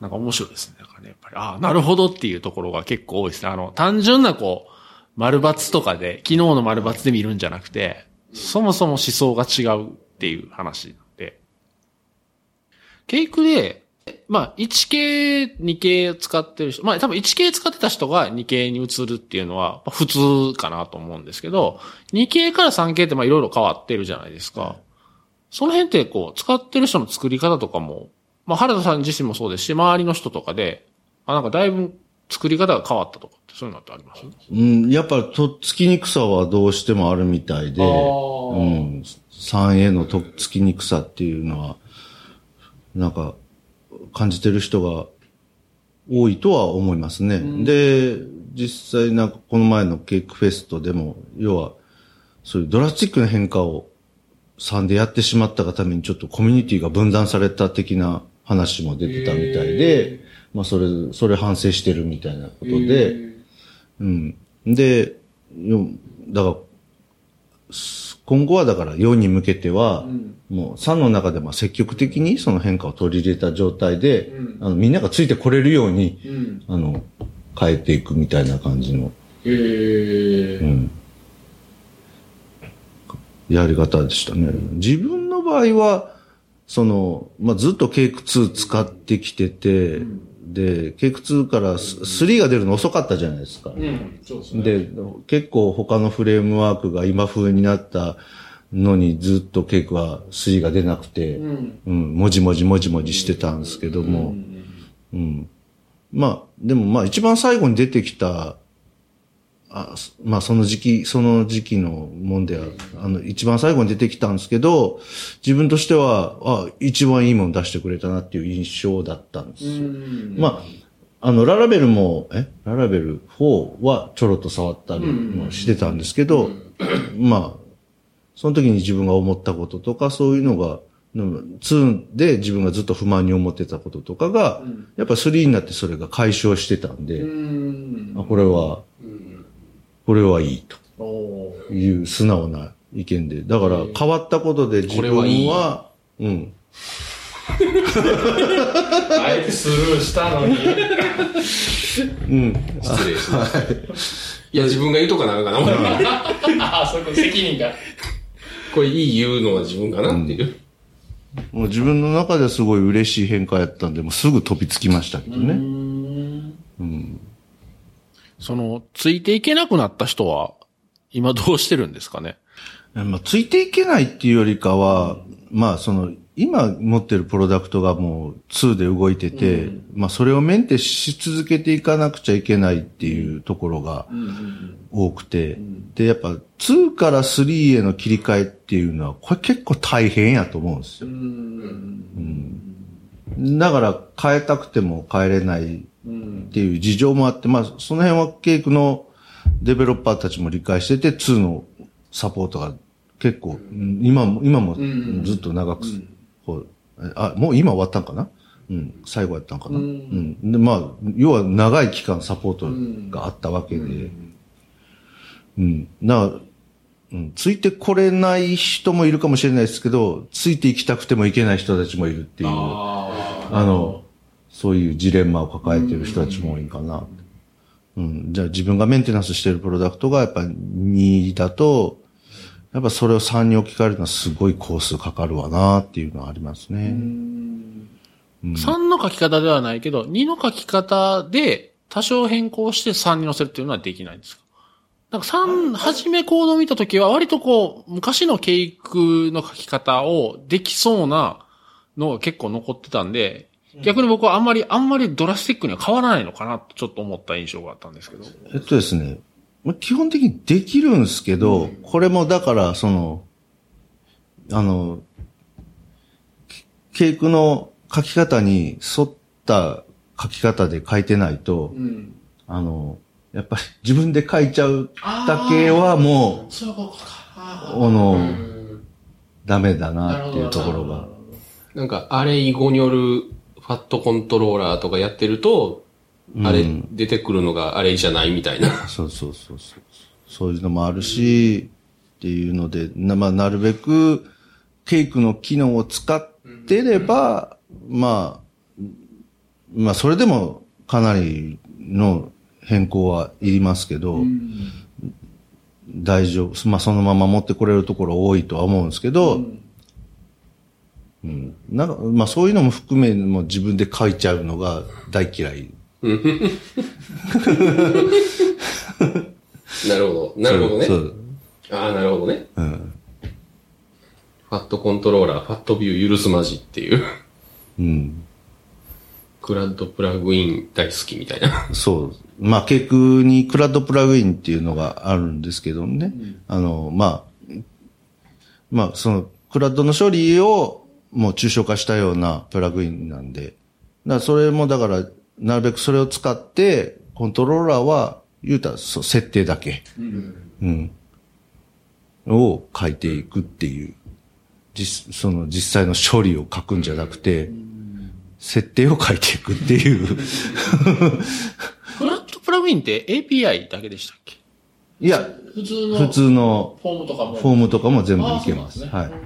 なんか面白いですね。なんかね、やっぱり、ああ、なるほどっていうところが結構多いですね。あの、単純なこう、丸抜とかで、昨日の丸抜で見るんじゃなくて、そもそも思想が違うっていう話で。ケイクで、まあ、1K、2K 使ってる人、まあ多分 1K 使ってた人が 2K に移るっていうのはまあ普通かなと思うんですけど、2K から 3K ってまあいろいろ変わってるじゃないですか。その辺ってこう、使ってる人の作り方とかも、まあ原田さん自身もそうですし、周りの人とかで、あ、なんかだいぶ作り方が変わったとかってそういうのってあります？
うん、やっぱとっつきにくさはどうしてもあるみたいで、
あ
う
ー
ん、3A のとっつきにくさっていうのは、なんか、感じてる人が多いとは思いますね。で、実際なんかこの前のケークフェストでも、要は、そういうドラスティックな変化を3でやってしまったがためにちょっとコミュニティが分断された的な話も出てたみたいで、まあそれ、それ反省してるみたいなことで、うん。で、よだから、す今後はだから4に向けては、もう3の中でまあ積極的にその変化を取り入れた状態で、あのみんながついてこれるように、あの、変えていくみたいな感じの、やり方でしたね。自分の場合は、その、まあ、ずっとケーク2使ってきてて、で、ケーク2からス3が出るの遅かったじゃないですか。
うん、そうですね。
で、結構他のフレームワークが今風になったのにずっとケークは3が出なくて、
うん。
うん、もじもじもじもじしてたんですけども、うん。まあ、でもまあ一番最後に出てきた、あすまあその時期、その時期のもんでは、あの、一番最後に出てきたんですけど、自分としては、あ、一番いいもの出してくれたなっていう印象だったんですよ。まあ、あの、ララベルも、え？ララベル4はちょろっと触ったりもしてたんですけど、まあ、その時に自分が思ったこととか、そういうのが、うん2で自分がずっと不満に思ってたこととかが、やっぱ3になってそれが解消してたんで、
うん。
あこれは、これはいいという素直な意見で。だから変わったことで自分
これはいい
は、うん。
あえてスルーしたのに。
うん。
失礼しました。いや、自分が言うとかなのかな、思って
ああ、そういうこと、責任が。
これいい言うのは自分かなっていう。
もう自分の中ではすごい嬉しい変化やったんで、もうすぐ飛びつきましたけどね。
その、ついていけなくなった人は、今どうしてるんですかね？
まあ、ついていけないっていうよりかは、まあ、その、今持ってるプロダクトがもう2で動いてて、まあ、それをメンテし続けていかなくちゃいけないっていうところが多くて、で、やっぱ2から3への切り替えっていうのは、これ結構大変やと思うんですよ。うん。だから変えたくても変えれないっていう事情もあって、まあ、その辺はケークのデベロッパーたちも理解してて、2のサポートが結構、うん今も、今もずっと長く、こうあ、もう今終わったんかな？うん、最後やったんかな？うん。で、まあ、要は長い期間サポートがあったわけで、うん。な、うん、ついてこれない人もいるかもしれないですけど、ついていきたくてもいけない人たちもいるっていう、あの、そういうジレンマを抱えてる人たちも多いんかな。うん。じゃあ自分がメンテナンスしてるプロダクトがやっぱ2だと、やっぱそれを3に置き換えるのはすごい工数かかるわなっていうのはありますね。
3の書き方ではないけど、2の書き方で多少変更して3に載せるっていうのはできないんですか？なんか3、初めコードを見たときは割とこう、昔のケイクの書き方をできそうなのが結構残ってたんで、逆に僕はあんまり、あんまりドラスティックには変わらないのかなとちょっと思った印象があったんですけど。
えっとですね、まあ基本的にできるんですけど、これもだから、その、あの、ケークの書き方に沿った書き方で書いてないと、あの、やっぱり 自分で書いちゃうだけはも
そういうことか。
う、あの、ダメだなっていうところが。
なんか、あれ以後によるファットコントローラーとかやってると、あれ出てくるのがあれじゃないみたいな。
そうそうそうそう。そういうのもあるし、っていうので、なまあ、なるべく、ケイクの機能を使ってれば、まあ、まあ、それでもかなりの変更はいりますけど、大丈夫。まあ、そのまま持ってこれるところ多いとは思うんですけど、うん。なんか、まあそういうのも含め、もう自分で書いちゃうのが大嫌い。
なるほど。なるほどね。ああ、なるほどね。
うん。
ファットコントローラー、ファットビュー許すまじっていう。
うん。
クラッドプラグイン大好きみたいな。
そう。まあ、ケイクにクラッドプラグインっていうのがあるんですけどね。あの、まあ、まあ、その、クラッドの処理をもう抽象化したようなプラグインなんで。だからそれもだから、なるべくそれを使って、コントローラーは、言うたら、そう、設定だけ。うん。を書いていくっていう。実、その実際の処理を書くんじゃなくて、設定を書いていくっていう。
クラッドプラグインって API だけでしたっけ？
いや、
普通の
普通の
フォームとかも。
フォームとかも全部いけます。
あーそうなん
はい。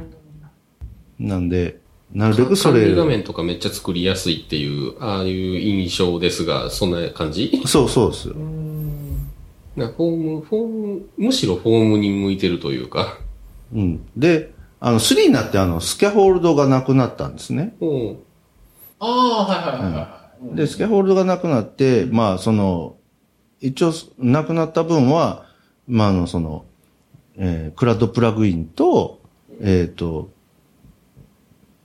なんで、なるべくそれ
管理、画面とかめっちゃ作りやすいっていう、ああいう印象ですが、そんな感じ？
そうそうですよ。
なフォーム、フォーム、むしろフォームに向いてるというか。
うん。で、あの、3になってあの、スキャホールドがなくなったんですね。
うん。
ああ、はいはいはいはい。
で、スキャホールドがなくなって、まあ、その、一応、なくなった分は、まあ、あの、その、えークラッドプラグインと、えっ、と、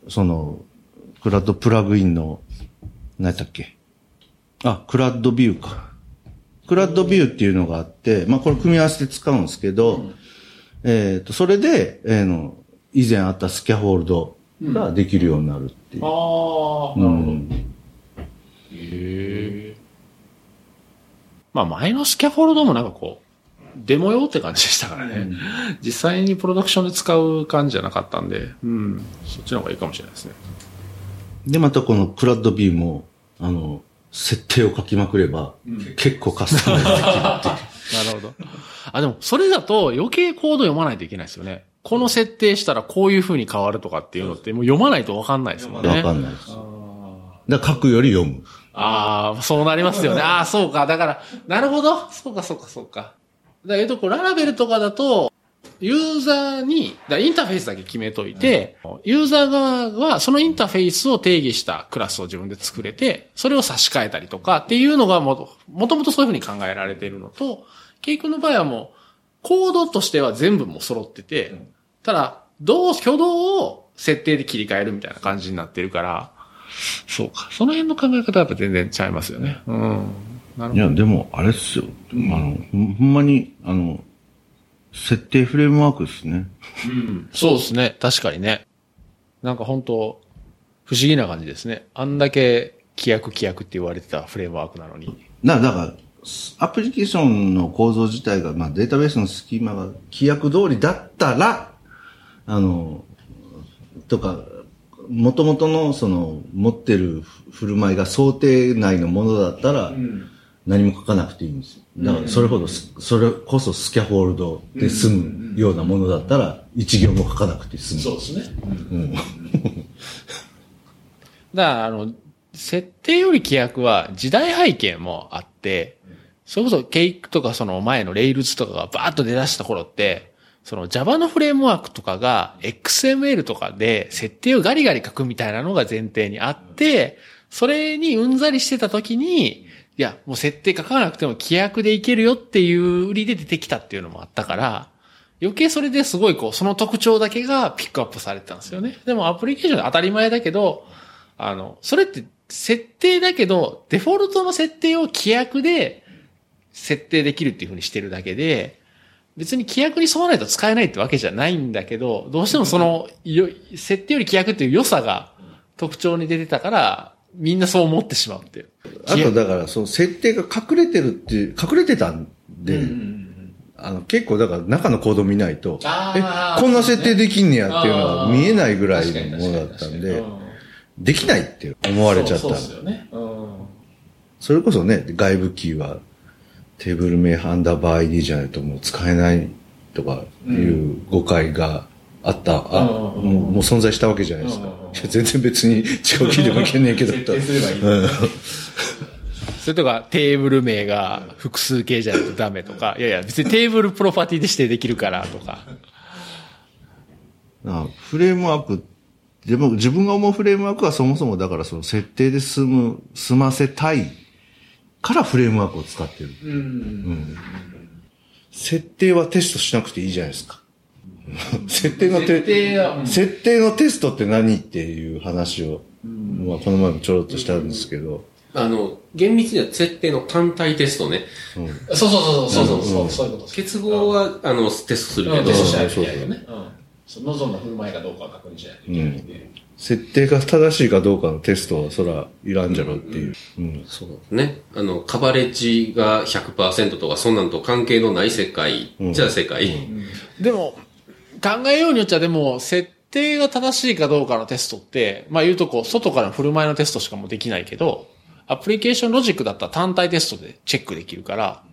その、クラッドプラグインの、何やったっけ？あ、クラッドビューか。クラッドビューっていうのがあって、まあ、これ組み合わせて使うんですけど、えっ、と、それで、えーの、以前あったスキャホールドができるようになるっていう。
ああ、
う
なるほど。
ん
へえ。まあ前のスキャフォルドもなんかこう、デモ用って感じでしたからね。実際にプロダクションで使う感じじゃなかったんで、うん。そっちの方がいいかもしれないですね。
で、またこのクラッドビューも、あの、設定を書きまくれば、結構カスタマイズできるっていう。
なるほど。あ、でもそれだと余計コード読まないといけないですよね。この設定したらこういう風に変わるとかっていうのってもう読まないとわかんないですもんね。
わかんないです。だ書くより読む。
ああ、そうなりますよね。ああ、そうか。だから、なるほど。そうか、そうか、そうか。だけど、こう、ララベルとかだと、ユーザーに、だインターフェースだけ決めといて、ユーザー側はそのインターフェースを定義したクラスを自分で作れて、それを差し替えたりとかっていうのがもと、もともとそういうふうに考えられているのと、ケイ君の場合はもう、コードとしては全部もう揃ってて、ただ、どう、挙動を設定で切り替えるみたいな感じになってるから、そうか。その辺の考え方はやっぱ全然違いますよね。うん。
いや、でも、あれっすよ。あの、ほんまに、あの、設定フレームワークですね。
そうですね。確かにね。なんか本当不思議な感じですね。あんだけ規約規約って言われてたフレームワークなのに。
だだから、アプリケーションの構造自体が、まあ、データベースのスキーマが規約通りだったら、あの、とか、元々のその持ってる振る舞いが想定内のものだったら、何も書かなくていいんですよ。だからそれほどす、それこそスキャホールドで済むようなものだったら、一行も書かなくて済む。
うですね。だから、あの、設定より規約は時代背景もあって、それこそケイクとかその前のレイルズとかがバーッと出だした頃って、その Java のフレームワークとかが XML とかで設定をガリガリ書くみたいなのが前提にあって、それにうんざりしてた時に、いや、もう設定書かなくても規約でいけるよっていう売りで出てきたっていうのもあったから、余計それですごいこう、その特徴だけがピックアップされてたんですよね。でもアプリケーション当たり前だけど、あの、それって設定だけど、デフォルトの設定を規約で設定できるっていう風にしてるだけで、別に規約に沿わないと使えないってわけじゃないんだけど、どうしてもその、設定より規約っていう良さが特徴に出てたから、みんなそう思ってしまうっていう。
あとだから、その設定が隠れてるっていう、隠れてたんで、あの結構だから中のコード見ないと、えこんな設定できんねやっていうのが見えないぐらいのものだったんで、できないって思われちゃった
そうそうですよね。うん。
それこそね、外部キーはテーブル名アンダーバー ID じゃないともう使えないとかいう誤解があった、あ、
うん
もうもう存在したわけじゃないですか。全然別に違うキーでもいけんねんけど。
設定すればいい
うん
それとか、テーブル名が複数形じゃないとダメとか、いやいや、別にテーブルプロパティで指定できるからとか。
あフレームワークっでも自分が思うフレームワークはそもそもだからその設定で済む、済ませたいからフレームワークを使ってる。うん設定はテストしなくていいじゃないですか。設定のテ
設定
設定のテストって何っていう話を、まあこの前もちょろっとしたんですけど、
あの、厳密には設定の単体テストね。
そうそうそうそうそうそう。そういうこと
結合は、あの、テストするけど。
うん。テ、ストしないといけないよね。うん。その望んだ振る舞いかどうかを確認しないといけないんで。
設定が正しいかどうかのテストはそらいらんじゃろっていう。うん。
そうね。あの、カバレッジが100%とか、そんなんと関係のない世界、じゃあ世界。
でも、考えようによっちゃでも、設定が正しいかどうかのテストって、まあ言うとこう、外からの振る舞いのテストしかもできないけど、アプリケーションロジックだったら単体テストでチェックできるから、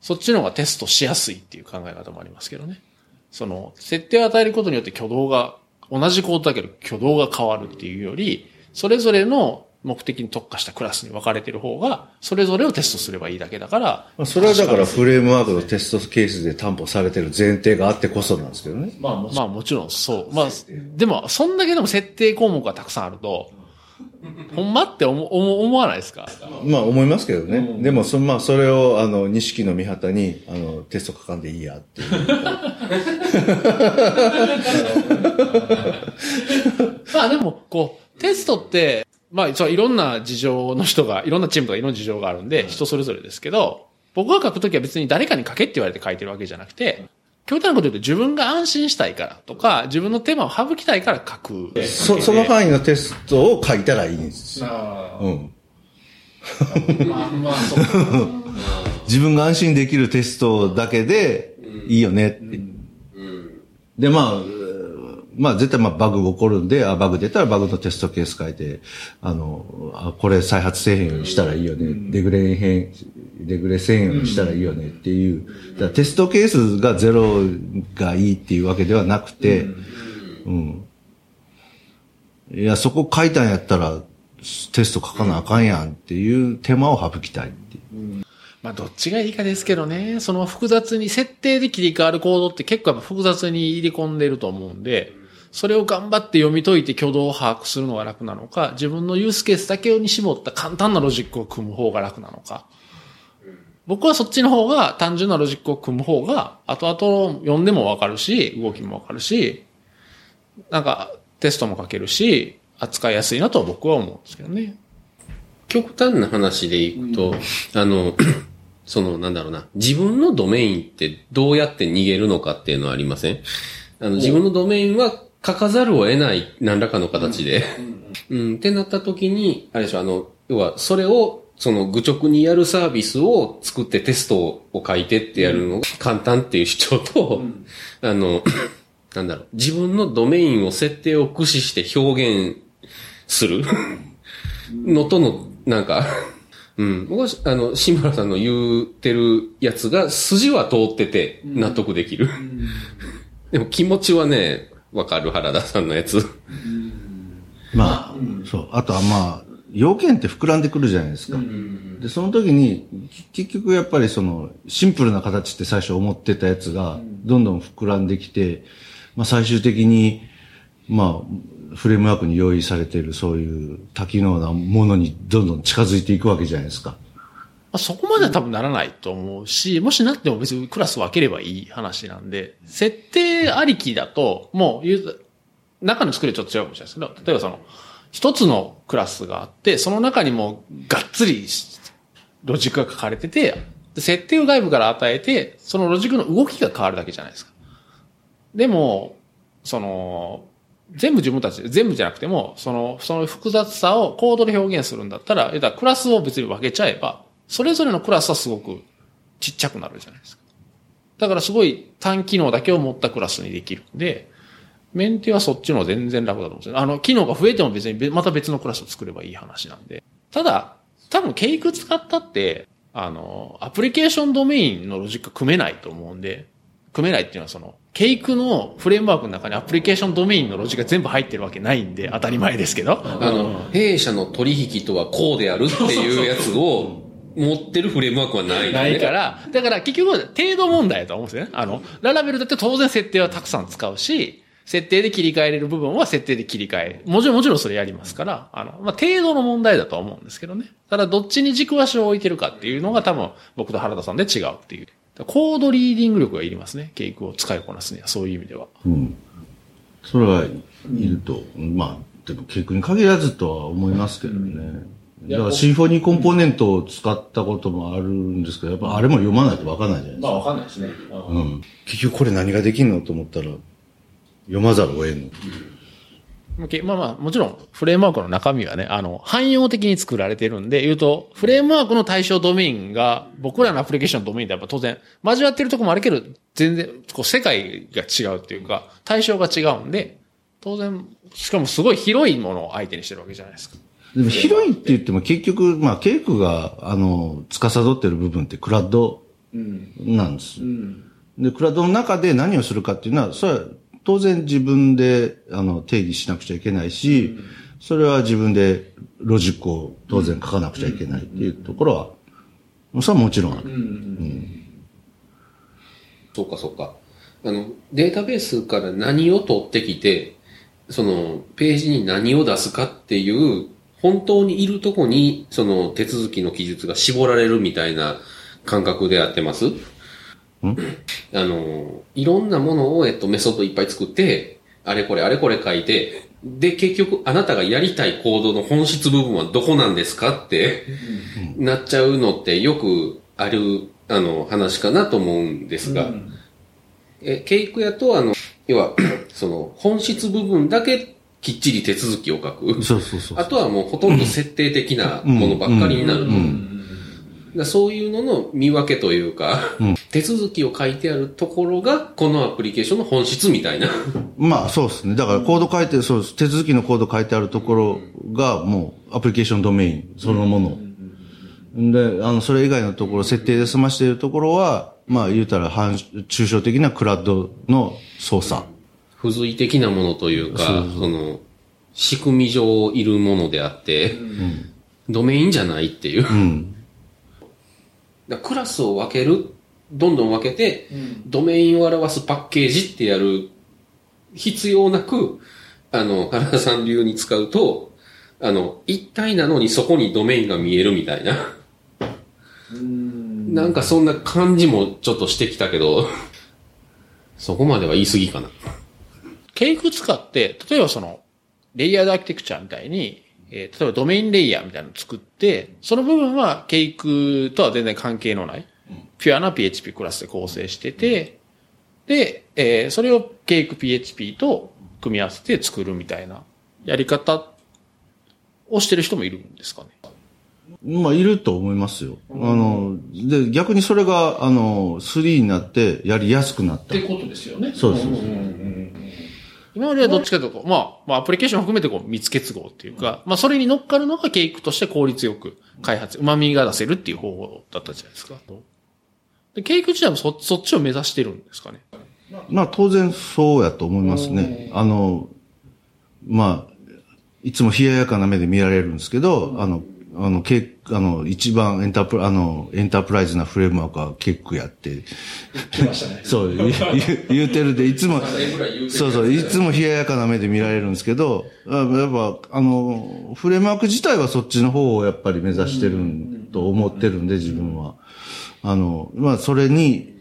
そっちの方がテストしやすいっていう考え方もありますけどね。その、設定を与えることによって挙動が、同じコードだけど挙動が変わるっていうより、それぞれの目的に特化したクラスに分かれてる方が、それぞれをテストすればいいだけだから、
まあ、それはだからフレームワークのテストケースで担保されてる前提があってこそなんですけどね。
まあもまあもちろんそう。まあ、でも、そんだけでも設定項目がたくさんあると、ほんまって思思思わないですか？
まあ思いますけどね。でもそ、まあそれを、あの、錦の見旗に、あの、テスト書かんでいいやっていう。
まあでも、こう、テストって、まあ、そういろんな事情の人が、いろんなチームとかいろんな事情があるんで、人それぞれですけど、僕が書くときは別に誰かに書けって言われて書いてるわけじゃなくて、極端なこと言うと自分が安心したいからとか、自分のテーマを省きたいから書く。
そ、その範囲のテストを書いたらいいんですよ。
あ
うん。
ーまあ、まあ、そう。
自分が安心できるテストだけでいいよねって。で、まあ、まあ絶対まあバグ起こるんで、あ、バグ出たらバグのテストケース書いて、あの、あ、これ再発せえへんようにしたらいいよね。デグレへん、デグレせえへんようにしたらいいよねっていう。だテストケースがゼロがいいっていうわけではなくて、うん。いや、そこ書いたんやったら、テスト書かなあかんやんっていう手間を省きたいっていう。
まあ、どっちがいいかですけどね。その複雑に、設定で切り替わるコードって結構やっぱ複雑に入り込んでると思うんで、それを頑張って読み解いて挙動を把握するのが楽なのか、自分のユースケースだけに絞った簡単なロジックを組む方が楽なのか。僕はそっちの方が、単純なロジックを組む方が、後々読んでもわかるし、動きもわかるし、なんか、テストも書けるし、扱いやすいなとは僕は思うんですけどね。
極端な話でいくと、あの、その、なんだろうな、自分のドメインってどうやって逃げるのかっていうのはありません？あの、自分のドメインは書かざるを得ない何らかの形で。うん、ってなった時に、あれでしょ、あの、要は、それを、その、愚直にやるサービスを作ってテストを書いてってやるのが簡単っていう主張と、あの、なんだろう、自分のドメインを設定を駆使して表現するのとの、なんか、うん。僕は、あの、志村さんの言うてるやつが、筋は通ってて、納得できる。でも気持ちはね、わかる、原田さんのやつ。
まあ、そう。あとはまあ、要件って膨らんでくるじゃないですか。で、その時に、き結局やっぱりその、シンプルな形って最初思ってたやつが、どんどん膨らんできて、まあ最終的に、まあ、フレームワークに用意されているそういう多機能なものにどんどん近づいていくわけじゃないですか。
まあ、そこまでは多分ならないと思うし、もしなっても別にクラス分ければいい話なんで、設定ありきだと、もう中の作りはちょっと違うかもしれないですけど、例えばその、一つのクラスがあって、その中にもがっつりロジックが書かれてて、で設定を外部から与えて、そのロジックの動きが変わるだけじゃないですか。でも、その、全部自分たちで、全部じゃなくても、その、その複雑さをコードで表現するんだったら、えだクラスを別に分けちゃえば、それぞれのクラスはすごくちっちゃくなるじゃないですか。だからすごい単機能だけを持ったクラスにできるんで、メンテはそっちの全然楽だと思うんですよ。あの、機能が増えても別にまた別のクラスを作ればいい話なんで。ただ、多分ケイク使ったって、あの、アプリケーションドメインのロジック組めないと思うんで、組めないっていうのはその、ケイクのフレームワークの中にアプリケーションドメインのロジックが全部入ってるわけないんで、当たり前ですけど。
あの、弊社の取引とはこうであるっていうやつを持ってるフレームワークはない、ね。
ないから、だから結局程度問題だと思うんですよね。あの、 Laravel だって当然設定はたくさん使うし、設定で切り替えれる部分は設定で切り替え。もちろん、もちろんそれやりますから、あの、まあ、程度の問題だとは思うんですけどね。ただ、どっちに軸足を置いてるかっていうのが多分、僕と原田さんで違うっていう。コードリーディング力がいりますね。ケイクを使いこなすには、そういう意味では。
うん。それはいると。まあ、でも結局に限らずとは思いますけどね。だからシンフォニーコンポーネントを使ったこともあるんですけど、やっぱあれも読まないとわかんないじゃないですか。
わかんないですね。
うん。結局これ何ができんのと思ったら、読まざるを得んの。
まあまあ、もちろん、フレームワークの中身はね、あの、汎用的に作られてるんで、言うと、フレームワークの対象ドメインが、僕らのアプリケーションのドメインでやっぱ当然、交わってるとこもあるけど、全然、こう、世界が違うっていうか、対象が違うんで、当然、しかもすごい広いものを相手にしてるわけじゃないですか。
でも広いって言っても結局、まあ、ケイクが、あの、司ってる部分ってクラッドなんです。で、クラッドの中で何をするかっていうのは、それは当然自分で、あの、定義しなくちゃいけないし、それは自分でロジックを当然書かなくちゃいけないっていうところは、それはもちろんある。
そうかそうか。あの、データベースから何を取ってきて、その、ページに何を出すかっていう、本当にいるとこに、その手続きの記述が絞られるみたいな感覚でやってます？あの、いろんなものを、えっと、メソッドいっぱい作って、あれこれあれこれ書いて、で、結局、あなたがやりたいコードの本質部分はどこなんですかって、なっちゃうのってよくある、あの、話かなと思うんですが、え、ケイクやと、あの、要は、その、本質部分だけきっちり手続きを書く。
そうそうそう
あ。とはもうほとんど設定的なものばっかりになると。だそういうのの見分けというか、手続きを書いてあるところが、このアプリケーションの本質みたいな。
まあそうですね。だからコード書いて、そうです。手続きのコード書いてあるところがもうアプリケーションドメインそのもの。で、あの、それ以外のところ、設定で済ましているところは、まあ言うたら、反抽象的なクラッドの操作。
付随的なものというか、その、仕組み上いるものであって、ドメインじゃないっていう。
うん。
だクラスを分ける、どんどん分けて、ドメインを表すパッケージってやる必要なく、あの、原田さん流に使うと、あの、一体なのにそこにドメインが見えるみたいな。なんかそんな感じもちょっとしてきたけど、そこまでは言い過ぎかな。
ケイク使って、例えばその、レイヤードアーキテクチャみたいに、えー例えばドメインレイヤーみたいなのを作って、その部分はケイクとは全然関係のない、ピュアな PHP クラスで構成してて、で、えーそれをケイク PHP と組み合わせて作るみたいなやり方をしてる人もいるんですかね。
まあ、いると思いますよ。あの、で、逆にそれが、あの、3になってやりやすくなった。
ことですよね。
そうです。そうです
今まではどっちかというと、まあ、まあ、アプリケーションを含めてこう、密結合っていうか、まあ、それに乗っかるのがケイクとして効率よく開発、旨味が出せるっていう方法だったじゃないですか。で、ケイク自体もそ、そっちを目指してるんですかね。
まあ当然そうやと思いますね。あの、まあ、いつも冷ややかな目で見られるんですけど、あの、あの、ケあの、一番エンタープラ、あの、エンタープライズなフレームワークは結構やって、
来ましたね。
そう、言う言うてるで、いつも、そうそう、いつも冷ややかな目で見られるんですけど、あやっぱ、あの、フレームワーク自体はそっちの方をやっぱり目指してると思ってるんで、自分は。あの、まあ、それに、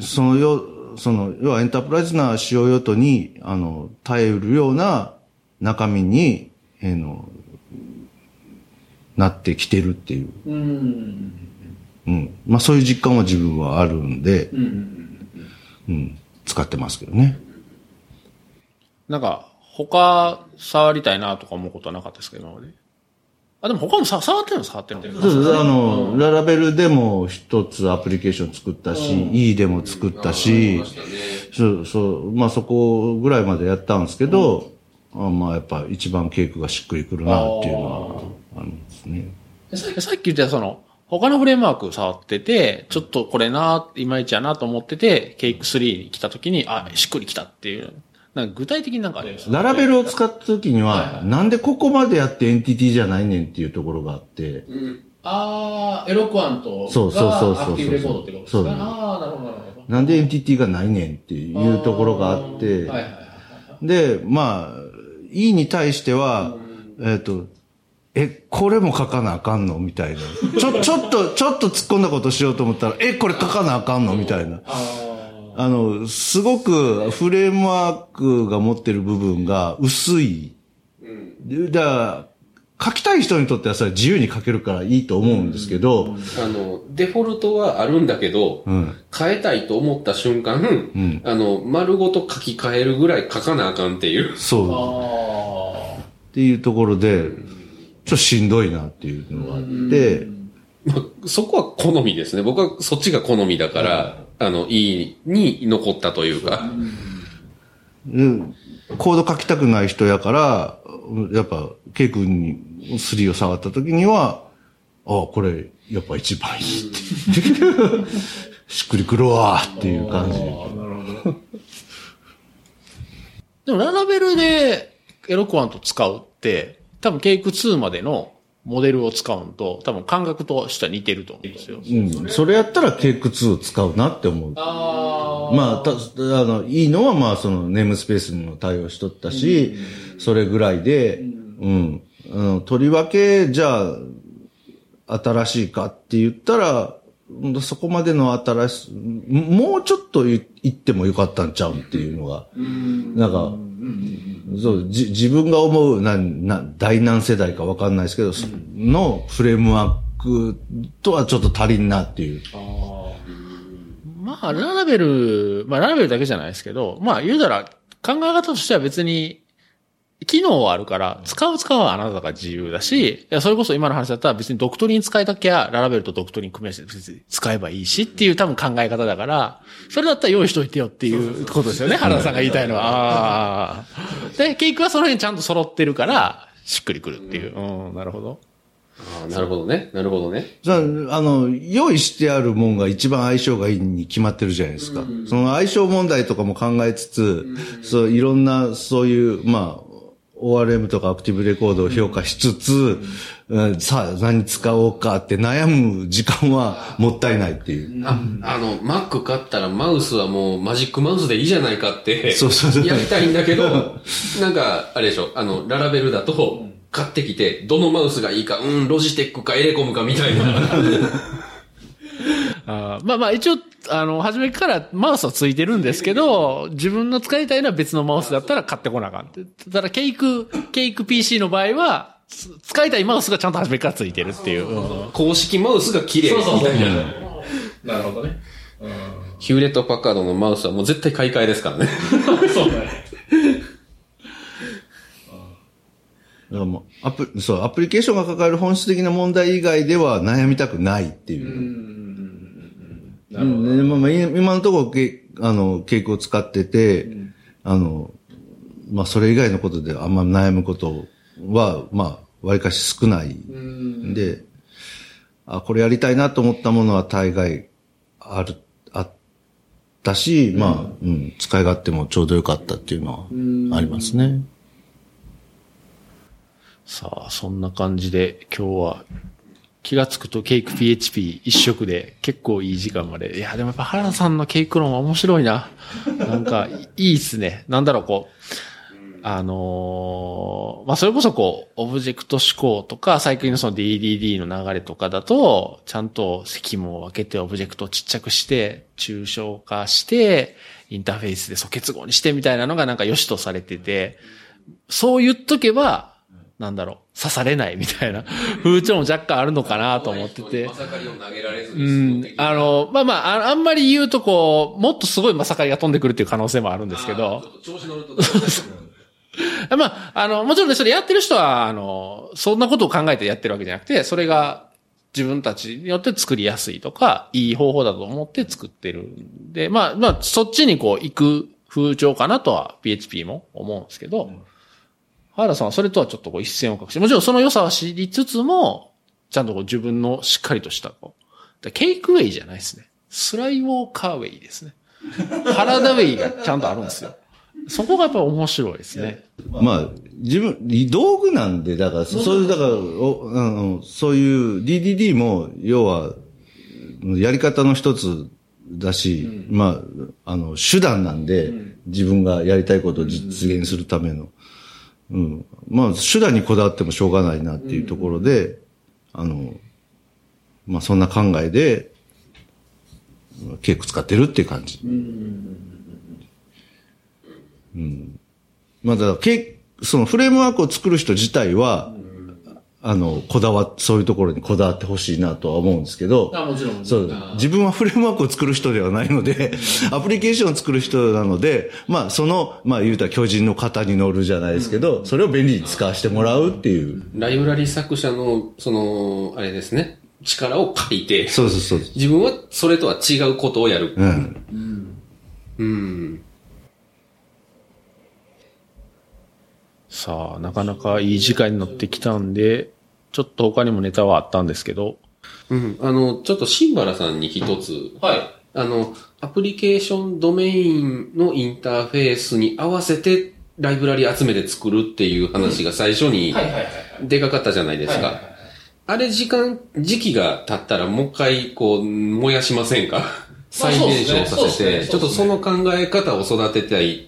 そのよ、その、要はエンタープライズな使用用途に、あの、耐えうるような中身に、えーの、なってきてるっていう。
うん。
うん。まあ、そういう実感は自分はあるんで、うん。使ってますけどね。
なんか、他、触りたいなとか思うことはなかったですけど、今まで？あ、でも他もさ触ってるの触ってる
そうそう、あの、ララベルでも一つアプリケーション作ったし、E でも作ったし、そう、そう、まあそこぐらいまでやったんですけど、あまあやっぱ一番ケイクがしっくりくるなっていうのはあるんですね。
さっき言ったその、他のフレームワーク触ってて、ちょっとこれな、いまいちやなと思ってて、 Cake3に来た時に、あ、しっくり来たっていう。なんか具体的になんかあります？
Laravel を使った時には、なんでここまでやってエンティティじゃないねんっていうところがあって、
あー、 Eloquent
そうそうそうそう
アクティブレコードってことです
そう
かあー、なるほど、なるほど。
なんでエンティティがないねんっていうところがあって、
はいはいはい。
で、まあ、E に対しては、えっ、と、え、これも書かなあかんの？みたいな。ちょ、ちょっと、ちょっと突っ込んだことしようと思ったら、え、これ書かなあかんの？みたいな。あの、すごくフレームワークが持ってる部分が薄い。でだから書きたい人にとってはそれは自由に書けるからいいと思うんですけど、
あの、デフォルトはあるんだけど、
ん
変えたいと思った瞬間、あの、丸ごと書き換えるぐらい書かなあかんっていう。
そう。っていうところで、ちょっとしんどいなっていうのがあって、
まあそこは好みですね。僕はそっちが好みだから、あの、いいに残ったというか。
うんコード書きたくない人やから、やっぱ、ケイ君に3を触った時には、ああ、これ、やっぱ一番いいって。しっくりくるわーっていう感じ。
でもララベルでエロクワント使うって、多分ケイク2までのモデルを使うんと、多分感覚としては似てると思うんですよ。
うん。それやったらケイク2を使うなって思う。
あ
まあ、た、あの、いいのは、まあ、その、ネームスペースにも対応しとったし、それぐらいで、うん。あの、とりわけ、じゃあ、新しいかって言ったら、うんそこまでの新しい、もうちょっと言言ってもよかったんちゃうっていうのが、なんか、そう、じ、自分が思う、な、な、第何世代かわかんないですけど、そのフレームワークとはちょっと足りんなっていう。
まあ、ララベル、まあ、ララベルだけじゃないですけど、まあ、言うたら、考え方としては別に、機能はあるから、使う使うはあなたが自由だし、いや、それこそ今の話だったら別にドクトリン使いたきゃ、ララベルとドクトリン組み合わせて別に使えばいいしっていう多分考え方だから、それだったら用意しといてよっていうことですよね、原田さんが言いたいのは。ああ。で、ケイクはその辺ちゃんと揃ってるから、しっくりくるっていう。うん、なるほど。
ああなるほどね。なるほどね。
じゃあ、あの、用意してあるもんが一番相性がいいに決まってるじゃないですか。その相性問題とかも考えつつ、そう、いろんな、そういう、まあ、ORM とかアクティブレコードを評価しつつ、うんさあ何使おうかって悩む時間はもったいないっていう。
あ、あの、Mac 買ったらマウスはもうマジックマウスでいいじゃないかって、
そうそうそう
やりたいんだけど、なんか、あれでしょ、あの、ララベルだと、買ってきて、どのマウスがいいか、うん、ロジテックかエレコムかみたいな。
あーまあまあ一応、あの、初めからマウスはついてるんですけど、自分の使いたいのは別のマウスだったら買ってこなあかんって。ただ、ケイク、ケイク PC の場合は、つ使いたいマウスがちゃんと初めからついてるっていう。うん
公式マウスが綺麗みたいな。
なるほどね。
ヒューレット・パッカードのマウスはもう絶対買い替えですからね。
そうだね。
だからもうアプそう、アプリケーションが抱える本質的な問題以外では悩みたくないっていう。うん。でまあまあ、い今のところけ、あの、傾向を使ってて、あの、まあ、それ以外のことであんま悩むことは、まあ、割かし少ない。ん。で、あ、これやりたいなと思ったものは大概ある、あったし、まあ、うん、使い勝手もちょうどよかったっていうのはありますね。
さあ、そんな感じで今日は気がつくとケイク PHP 一色で結構いい時間まで。いや、でもやっぱ原田さんのケイク論は面白いな。なんかいいっすね。なんだろう、こう。あのーまあ、それこそこう、オブジェクト思考とか、最近のその DDD の流れとかだと、ちゃんと積もを分けてオブジェクトをちっちゃくして、抽象化して、インターフェースで素結合にしてみたいなのがなんか良しとされてて、そう言っとけば、なんだろう、刺されない みたいな風潮も若干あるのかなと思ってて。
ま。さかりを投げられず
う
に
ん。あの、まあまあ、ああんまり言うとこう、もっとすごいまさかりが飛んでくるっていう可能性もあるんですけど、
調子乗ると、
まあ、あの、もちろんね、それやってる人は、あの、そんなことを考えてやってるわけじゃなくて、それが自分たちによって作りやすいとか、いい方法だと思って作ってるんで、まあ、まあ、そっちにこう、行く風潮かなとは PHP も思うんですけど、原田さんはそれとはちょっとこう一線を画して、もちろんその良さは知りつつも、ちゃんとこう自分のしっかりとしたこう、だケイクウェイじゃないですね。スライウォーカーウェイですね。原田ウェイがちゃんとあるんですよ。そこがやっぱ面白いですね。
まあ、自分、道具なんで、だから、そういう、だから、おあのそういう DDD も、要は、やり方の一つだし、まあ、あの、手段なんで、自分がやりたいことを実現するための。うん。まあ、手段にこだわってもしょうがないなっていうところで、あの、まあ、そんな考えで、ケーク使ってるっていう感じ。うん。まあ、だからそのフレームワークを作る人自体は、あの、こだわ、そういうところにこだわってほしいなとは思うんですけど、
あ、もちろん。
そう。自分はフレームワークを作る人ではないので、アプリケーションを作る人なので、まあ、その、まあ、言うたら巨人の型に乗るじゃないですけど、それを便利に使わせてもらうっていう。
ライブラリ作者の、その、あれですね、力を借りて、
そうそうそう。
自分はそれとは違うことをやる。
うん。
うん。
さあ、なかなかいい時間になってきたんで、ちょっと他にもネタはあったんですけど。
うん。あの、ちょっと新原さんに一つ、
はい。
あの、アプリケーションドメインのインターフェースに合わせてライブラリ集めて作るっていう話が最初に。でかかったじゃないですか。あれ時間、時期が経ったらもう一回こう燃やしませんか？再燃焼させて、ちょっとその考え方を育てたい、
うん。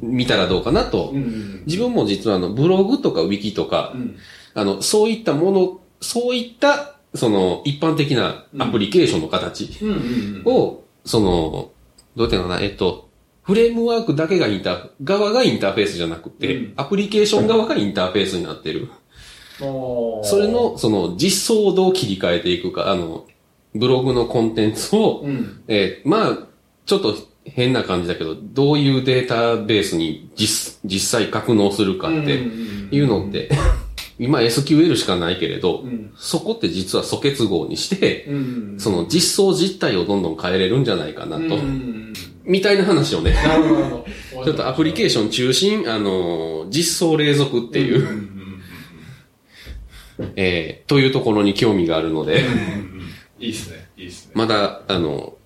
見たらどうかなと。
うん。
自分も実はあのブログとかウィキとか、
ん
あの、そういったもの、そういった、その、一般的なアプリケーションの形
うん。
を、その、どうやっていうのかな、えっと、フレームワークだけがインター、側がインターフェースじゃなくて、
うん
アプリケーション側がインターフェースになってる。
そ
それ、の、その、実装をどう切り替えていくか、あの、ブログのコンテンツを、
うん。
えーまあ、ちょっと変な感じだけど、どういうデータベースに実、実際格納するかっていうのって、今 SQL しかないけれど、
ん
そこって実は素結合にして、
うん。
その実装実態をどんどん変えれるんじゃないかなと、
うん。
みたいな話をね。ちょっとアプリケーション中心、あのー実装連続っていう、えーというところに興味があるので、
いいっすね。いいっすね。
まだ、あの、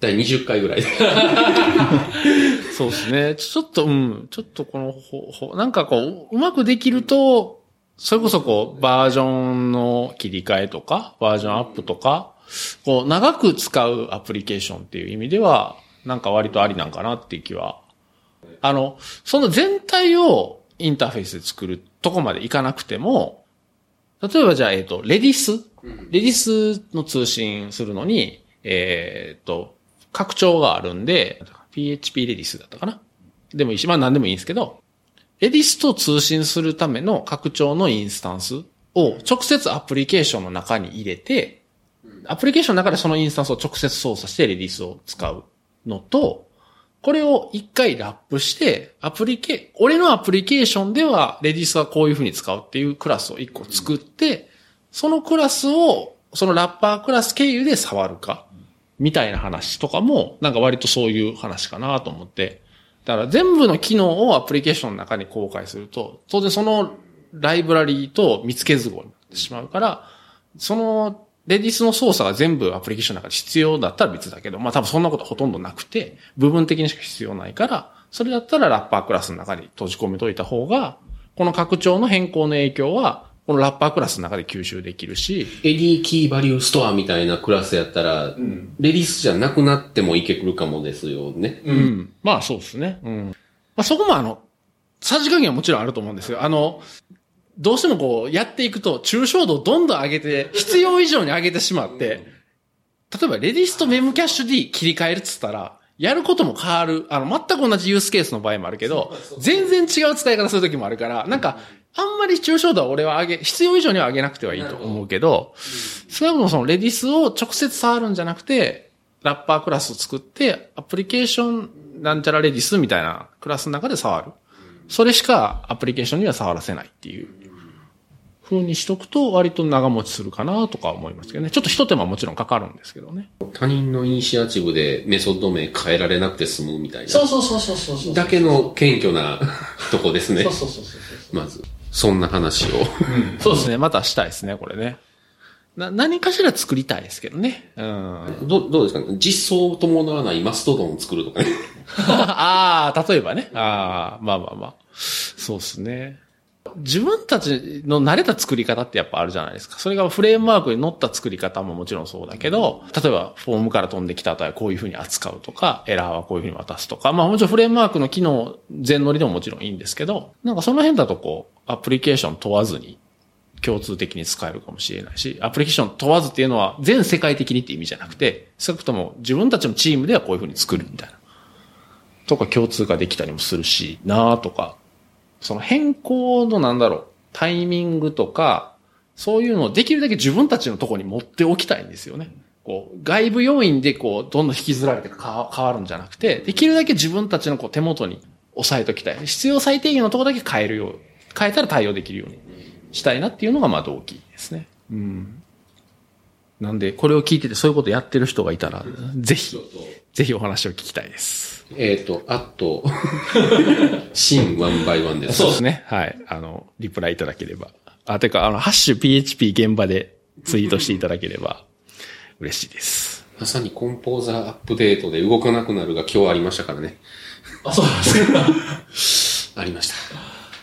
第20回ぐらい。
そうですね。ちょっと、うん、ちょっとこのほ、ほ、なんかこう、うまくできると、それこそこう、バージョンの切り替えとか、バージョンアップとか、こう、長く使うアプリケーションっていう意味では、なんか割とありなんかなっていう気は。あの、その全体をインターフェースで作るとこまでいかなくても、例えばじゃあ、えっ、と、レディス？レディスの通信するのに、えっ、と、拡張があるんで、PHP レディスだったかな。でもいいし、まあ何でもいいんですけど、レディスと通信するための拡張のインスタンスを直接アプリケーションの中に入れて、アプリケーションの中でそのインスタンスを直接操作してレディスを使うのと、これを一回ラップして、アプリケ、俺のアプリケーションではレディスはこういう風に使うっていうクラスを一個作って、そのクラスを、そのラッパークラス経由で触るか、みたいな話とかも、なんか割とそういう話かなと思って。だから全部の機能をアプリケーションの中に公開すると、当然そのライブラリーと見つけ図合になってしまうから、そのレディスの操作が全部アプリケーションの中で必要だったら別だけど、まあ多分そんなことほとんどなくて、部分的にしか必要ないから、それだったらラッパークラスの中に閉じ込めといた方が、この拡張の変更の影響は、このラッパークラスの中で吸収できるし、
エディキーバリューストアみたいなクラスやったら、レディスじゃなくなってもいけるかもですよね。
うん。まあそうですね。うん。まあそこもあの、さじ加減はもちろんあると思うんですよ。あの、どうしてもこうやっていくと抽象度をどんどん上げて、必要以上に上げてしまって、例えばレディスとメムキャッシュ D 切り替えるっつったら、やることも変わる。あの、全く同じユースケースの場合もあるけど、全然違う使い方するときもあるから、なんか、あんまり抽象度は俺は上げ、必要以上には上げなくてはいいと思うけど、少なくともそのレディスを直接触るんじゃなくて、ラッパークラスを作って、アプリケーションなんちゃらレディスみたいなクラスの中で触る。それしかアプリケーションには触らせないっていう風にしとくと割と長持ちするかなとか思いますけどね。ちょっと一手間もちろんかかるんですけどね。
他人のイニシアチブでメソッド名変えられなくて済むみたいな。
そうそうそうそうそう
だけの謙虚なとこですね
そう。そうそうそう。
まず。そんな話を。
そうですね。またしたいですね、これね。な、何かしら作りたいですけどね。うん。
どどうですか？ね実装を伴わないマストドンを作るとかね。
ああ、例えばね。ああ、まあまあまあ。そうですね。自分たちの慣れた作り方ってやっぱあるじゃないですか。それがフレームワークに乗った作り方ももちろんそうだけど、例えばフォームから飛んできた後はこういうふうに扱うとか、エラーはこういうふうに渡すとか、まあもちろんフレームワークの機能全乗りでももちろんいいんですけど、なんかその辺だとこう、アプリケーション問わずに共通的に使えるかもしれないし、アプリケーション問わずっていうのは全世界的にって意味じゃなくて、少なくとも自分たちのチームではこういうふうに作るみたいな。とか共通化できたりもするし、なーとか、その変更のなんだろう、タイミングとか、そういうのをできるだけ自分たちのところに持っておきたいんですよね。こう、外部要因でこう、どんどん引きずられて変わるんじゃなくて、できるだけ自分たちのこう手元に押さえときたい。必要最低限のところだけ変えるよう、変えたら対応できるようにしたいなっていうのがまあ動機ですね。うん。なんで、これを聞いててそういうことやってる人がいたら、ぜひ、ぜひお話を聞きたいです。
えっ、と、あと、新ワンバイワンです。
そうですね。はい。あの、リプライいただければ。あ、てか、あの、ハッシュ PHP 現場でツイートしていただければ嬉しいです。
まさにコンポーザーアップデートで動かなくなるが今日ありましたからね。
あ、そうなんですか。
ありました。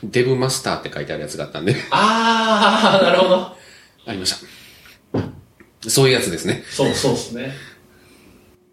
デブマスターって書いてあるやつがあったんで、
あー、なるほど。
ありました。そういうやつですね。
そう、そうですね。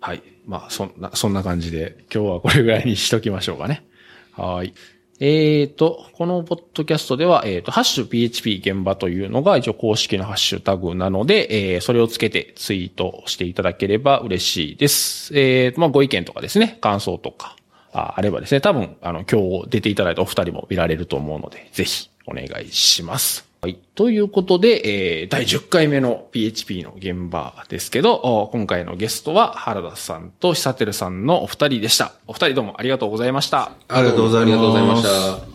はい。まあ、そんな、そんな感じで、今日はこれぐらいにしときましょうかね。はい。えーと、このポッドキャストでは、えーと、ハッシュ PHP 現場というのが一応公式のハッシュタグなので、えー、それをつけてツイートしていただければ嬉しいです。えーと、まあ、ご意見とかですね、感想とか、ああればですね、多分、あの、今日出ていただいたお二人も見られると思うので、ぜひお願いします。はい。ということで、えー、第10回目の PHP の現場ですけど、お今回のゲストは原田さんと久照さんのお二人でした。お二人どうもありがとうございました。
ありがとうございます
ありがとうございました。